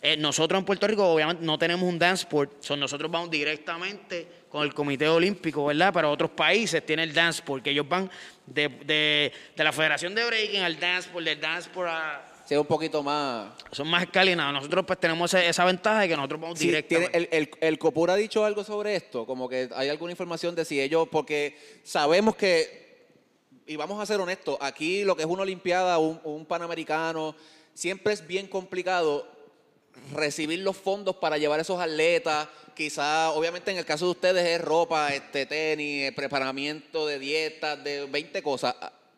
Eh, nosotros en Puerto Rico, obviamente, no tenemos un Dance Sport. So, nosotros vamos directamente con el Comité Olímpico, ¿verdad? Pero otros países tienen el Dance Sport, que ellos van de, de, de la Federación de Breaking al Dance Sport, del Dance Sport a... Sí, un poquito más... Son más escalinados. Nosotros pues tenemos esa, esa ventaja de que nosotros vamos Sí, tiene, directamente. el, el, el COPUR ha dicho algo sobre esto, como que hay alguna información de si ellos, porque sabemos que, y vamos a ser honestos, aquí lo que es una Olimpiada, un, un Panamericano, siempre es bien complicado recibir los fondos para llevar esos atletas. Quizá, obviamente en el caso de ustedes es ropa, este tenis, eh, preparamiento de dietas, de 20 cosas.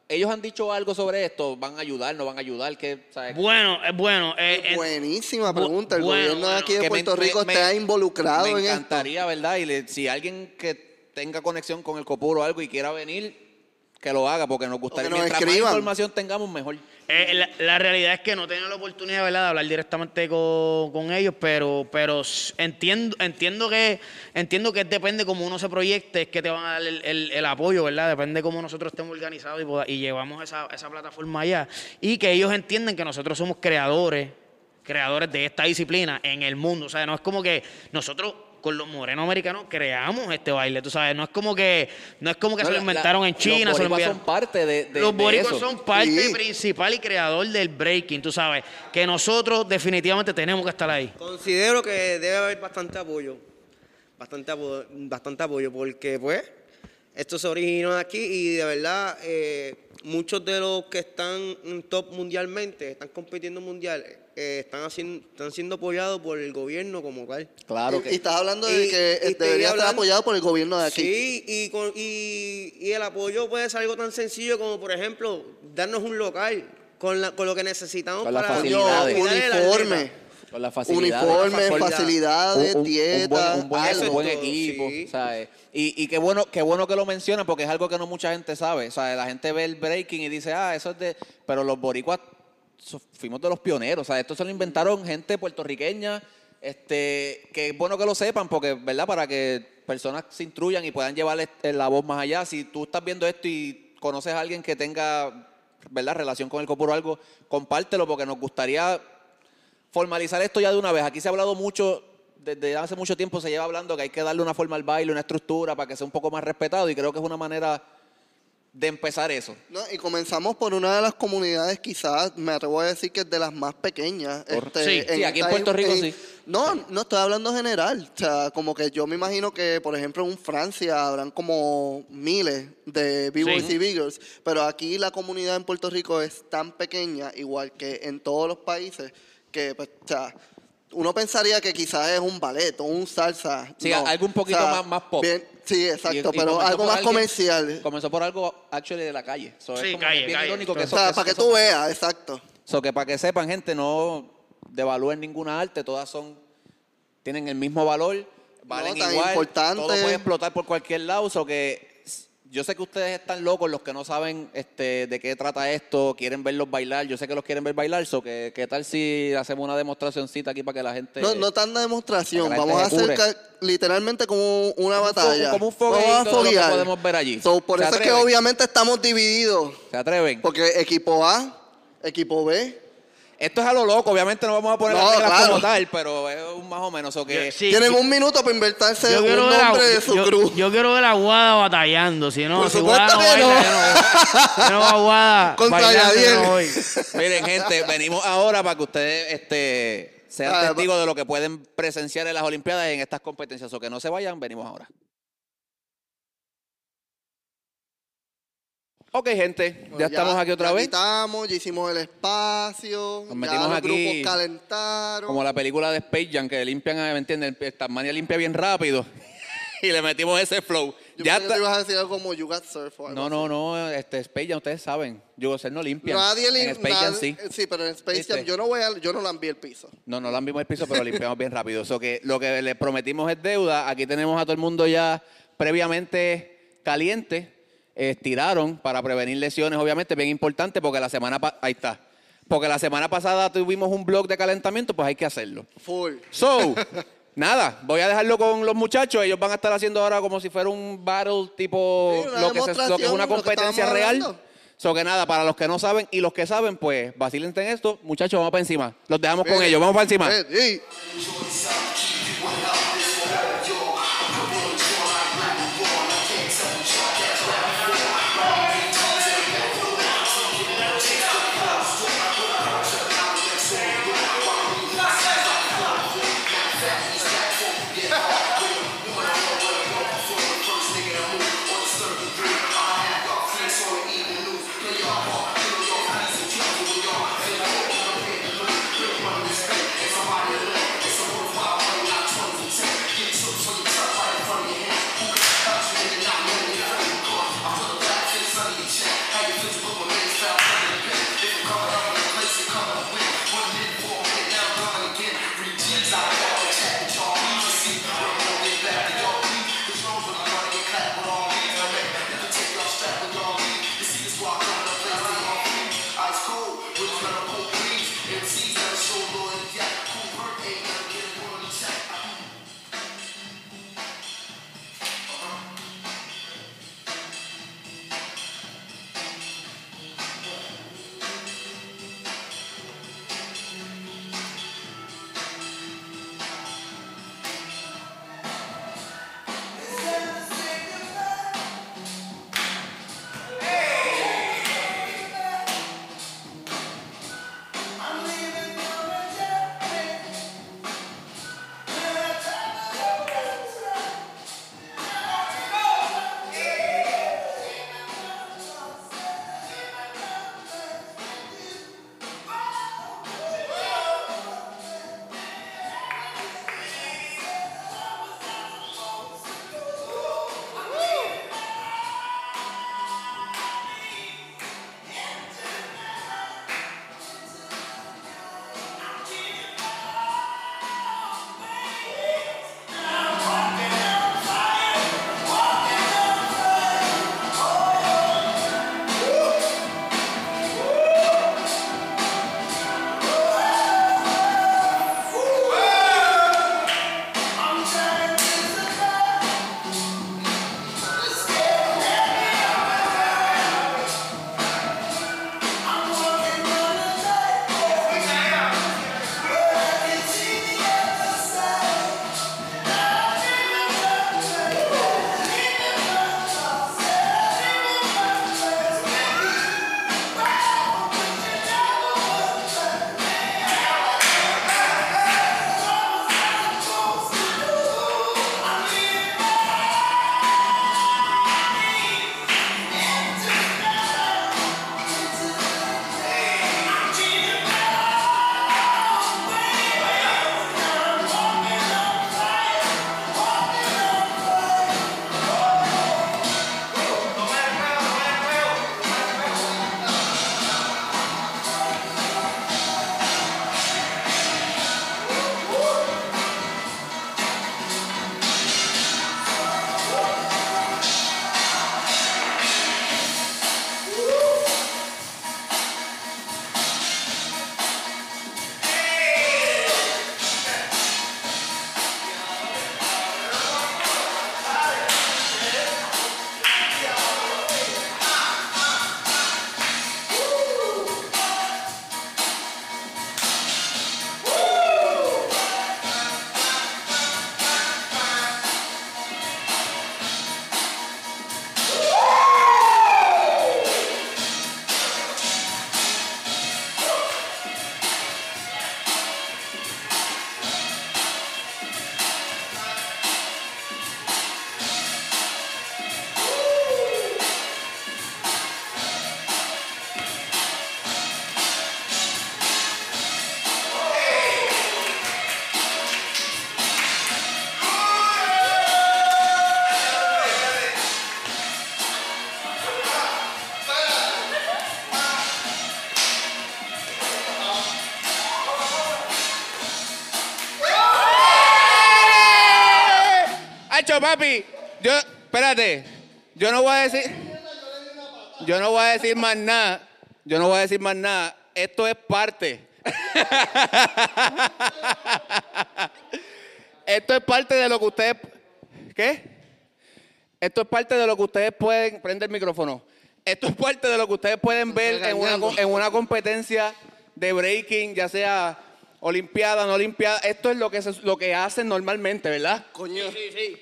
¿Ellos han dicho algo sobre esto? ¿Van a ayudar? ¿No van a ayudar? ¿Qué, sabes? Bueno, es bueno. eh, eh, Buenísima bu- pregunta. El bueno, gobierno de bueno, aquí de me- Puerto me- Rico me- está involucrado Me en esto. encantaría, ¿verdad? Y le- si alguien que tenga conexión con el Copuro o algo y quiera venir, que lo haga, porque nos gustaría. que nos Mientras escriban. más información tengamos, mejor. Eh, la, realidad es que no he la oportunidad de hablar directamente con, con ellos, pero, pero entiendo, entiendo que entiendo que depende cómo uno se proyecte, es que te van a dar el, el- apoyo, ¿verdad? Depende cómo nosotros estemos organizados y llevamos esa, esa plataforma allá. Y que ellos entienden que nosotros somos creadores creadores de esta disciplina en el mundo. O sea, no es como que nosotros con los morenos americanos creamos este baile, tú sabes, no es como que no es como que No, se lo la- inventaron en China, Los boricuas son parte de, de- los de boricuas eso. son parte Sí. principal y creador del breaking, tú sabes, que nosotros definitivamente tenemos que estar ahí. Considero que debe haber bastante apoyo. Bastante apoyo, bastante apoyo porque pues esto se originó aquí y de verdad eh, muchos de los que están en top mundialmente, están compitiendo mundial, eh, están, haciendo, están siendo apoyados por el gobierno como tal. Claro y, que y estás hablando de Y- que y debería hablando- apoyado por el gobierno de aquí. Sí, y, con- y, y el apoyo puede ser algo tan sencillo como, por ejemplo, darnos un local con, la, con lo que necesitamos Con para facilidades. el uniforme, con las facilidades. uniforme, facilidad. facilidades, un, un- dieta, buen, un buen- un equipo, sí. ¿sabes? Y, y qué bueno, qué bueno que lo mencionan porque es algo que no mucha gente sabe. ¿sabes? La gente ve el breaking y dice, ah, eso es de. Pero los boricuas fuimos de los pioneros. ¿sabes? Esto se lo inventaron gente puertorriqueña. Este, que es bueno que lo sepan porque, ¿verdad? Para que personas se instruyan y puedan llevar este- la voz más allá. Si tú estás viendo esto y conoces a alguien que tenga, ¿verdad? Relación con el copuro o algo, compártelo porque nos gustaría formalizar esto ya de una vez. Aquí se ha hablado mucho, desde hace mucho tiempo se lleva hablando que hay que darle una forma al baile, una estructura para que sea un poco más respetado y creo que es una manera de empezar eso. No, y comenzamos por una de las comunidades, quizás, me atrevo a decir que es de las más pequeñas. Este, Sí, sí, aquí en Puerto Rico sí. No, no estoy hablando general. O sea, como que yo me imagino que, por ejemplo, en Francia habrán como miles de b-boys Sí. y biggers, pero aquí la comunidad en Puerto Rico es tan pequeña, igual que en todos los países, que, pues, o sea, uno pensaría que quizás es un ballet o un salsa. Sí, No. algo un poquito más- más pop. bien- sí, exacto, Y- y pero algo más alguien- comercial. Comenzó por algo actually de la calle. So, es Sí, como calle, bien calle. irónico que O eso- sea, eso- para que eso- tú veas, exacto. So, que para que sepan, gente, no devalúen ninguna arte, todas son, tienen el mismo valor, valen tan igual, importante. todo puede explotar por cualquier lado, so que yo sé que ustedes están locos, los que no saben este, de qué trata esto, quieren verlos bailar, yo sé que los quieren ver bailar, so que qué tal si hacemos una demostracióncita aquí para que la gente... No, no tanta demostración, vamos a hacer literalmente como una batalla. como un lo que podemos ver allí. So, por ¿Se eso es que obviamente estamos divididos, ¿Se atreven? porque equipo A, equipo B, Esto es a lo loco, obviamente no vamos a poner No, las reglas claro. como tal, pero es un más o menos, o que... Sí, tienen yo- un minuto para inventarse un nombre de su yo- cruz. Yo quiero ver a Guada batallando, si no, Por si supuesto Guada que baila, no. yo no, no Guada Contra Yadiel. no. Miren, gente, venimos ahora para que ustedes este, sean Ah, testigos de lo que pueden presenciar en las Olimpiadas y en estas competencias. O que no se vayan, venimos ahora. Ok, gente, ya, estamos aquí otra ya vez. Quitamos, ya hicimos el espacio, Nos ya metimos los aquí grupos calentaron. Como la película de Space Jam, que limpian, ¿me entienden? El Tasmania limpia bien rápido. y le metimos ese flow. Yo ya pensé que está- te ibas a decir algo como You Got Surf o algo No, así. no, no, este Space Jam, ustedes saben. Yo ser no limpia. Nadie En lim- Space Jam sí. sí, pero en Space Jam yo no voy a, yo no lambí el piso. No, no lambimos el piso, pero limpiamos bien rápido. So que lo que le prometimos es deuda. Aquí tenemos a todo el mundo ya previamente caliente. Estiraron para prevenir lesiones, obviamente, bien importante, porque la semana ahí está. Porque la semana pasada tuvimos un blog de calentamiento, pues hay que hacerlo. Full. So, nada, voy a dejarlo con los muchachos. Ellos van a estar haciendo ahora como si fuera un battle tipo Sí, lo, que se- lo que es una competencia real. hablando. So que nada, para los que no saben y los que saben, pues vacilen en esto. Muchachos, vamos para encima. Los dejamos con ellos, vamos para encima. Bien, sí. Pero papi, yo, espérate, yo no voy a decir, yo no voy a decir más nada, yo no voy a decir más nada, esto es parte. Esto es parte de lo que ustedes, ¿qué? Esto es parte de lo que ustedes pueden, prende el micrófono. Esto es parte de lo que ustedes pueden ver en una, en una competencia de breaking, ya sea olimpiada, no olimpiada. Esto es lo que, se- lo que hacen normalmente, ¿verdad? Coño. Sí, sí.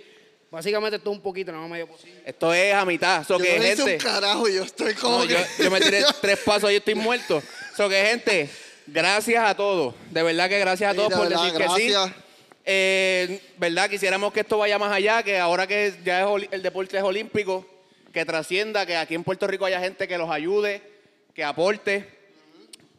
Básicamente esto es un poquito, no medio posible. Esto es a mitad. So Yo que, no hice un gente, carajo, yo estoy como no, yo, que- yo me tiré tres pasos y estoy muerto. So que, gente, gracias a todos. De verdad que gracias a Sí, todos de por verdad, decir que gracias. sí. Eh, ¿Verdad? Quisiéramos que esto vaya más allá, que ahora que ya es el deporte es olímpico, que trascienda, que aquí en Puerto Rico haya gente que los ayude, que aporte.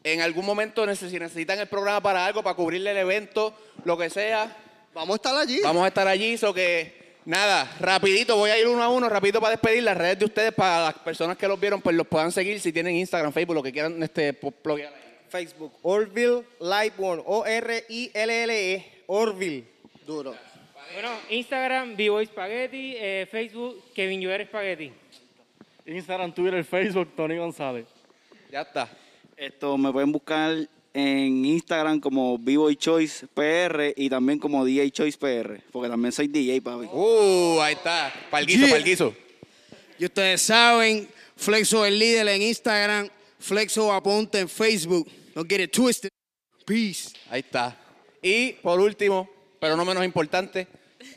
En algún momento, si necesitan el programa para algo, para cubrirle el evento, lo que sea, Vamos a estar allí. Vamos a estar allí, so que nada, rapidito, voy a ir uno a uno, rapidito para despedir las redes de ustedes para las personas que los vieron, pues los puedan seguir si tienen Instagram, Facebook, lo que quieran este pluguear ahí. Facebook, Orville Lightborn, O-R-I-L-L-E, E, Orville. Duro. Bueno, Instagram, B-Boy Spaghetti, eh, Facebook, Kevin Jover Spaghetti. Instagram, Twitter, Facebook, Tony González. Ya está. Esto me pueden buscar en Instagram como Vivo Choice PR y también como DJ Choice PR, porque también soy DJ, papi. Uh, ahí está. Palguizo, Yeah. palguizo. Y ustedes saben, Flexo el líder en Instagram, Flexo Aponte en Facebook. Don't get it twisted. Peace. Ahí está. Y por último, pero no menos importante,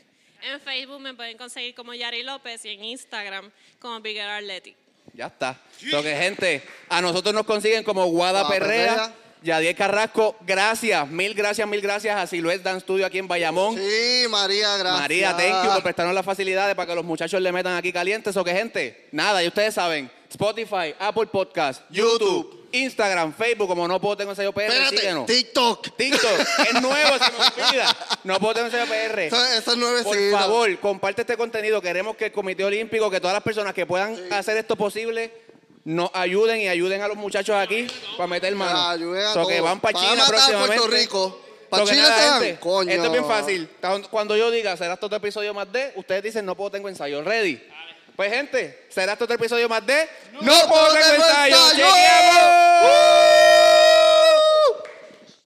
En Facebook me pueden conseguir como Yari López y en Instagram como Bigger Athletic. ya está. Lo que gente, a nosotros nos consiguen como Guada Guada Perrea, Perrea. Yadier Carrasco, gracias, mil gracias, mil gracias a Siluet Dan Studio aquí en Bayamón. Sí, María, gracias. María, thank you por prestarnos las facilidades para que los muchachos le metan aquí calientes. O que, gente, nada, y ustedes saben, Spotify, Apple Podcast, YouTube, Instagram, Facebook, como no puedo tengo ensayo PR, Espérate, síguenos. TikTok. TikTok, es nuevo, se me olvida. No puedo tengo ensayo PR. Eso, eso es nuevecito. Por favor, comparte este contenido. Queremos que el Comité Olímpico, que todas las personas que puedan hacer esto posible, nos ayuden y ayuden a los muchachos aquí para meter mano. So que van para China próximamente. Puerto Rico. ¿Pa' So que China nada, gente, Coño. Esto es bien fácil. Cuando yo diga, será este otro episodio más de, ustedes dicen, no puedo tengo ensayo. Ready. Pues gente, será este otro episodio más de, No puedo tengo ensayo. Chequeamos.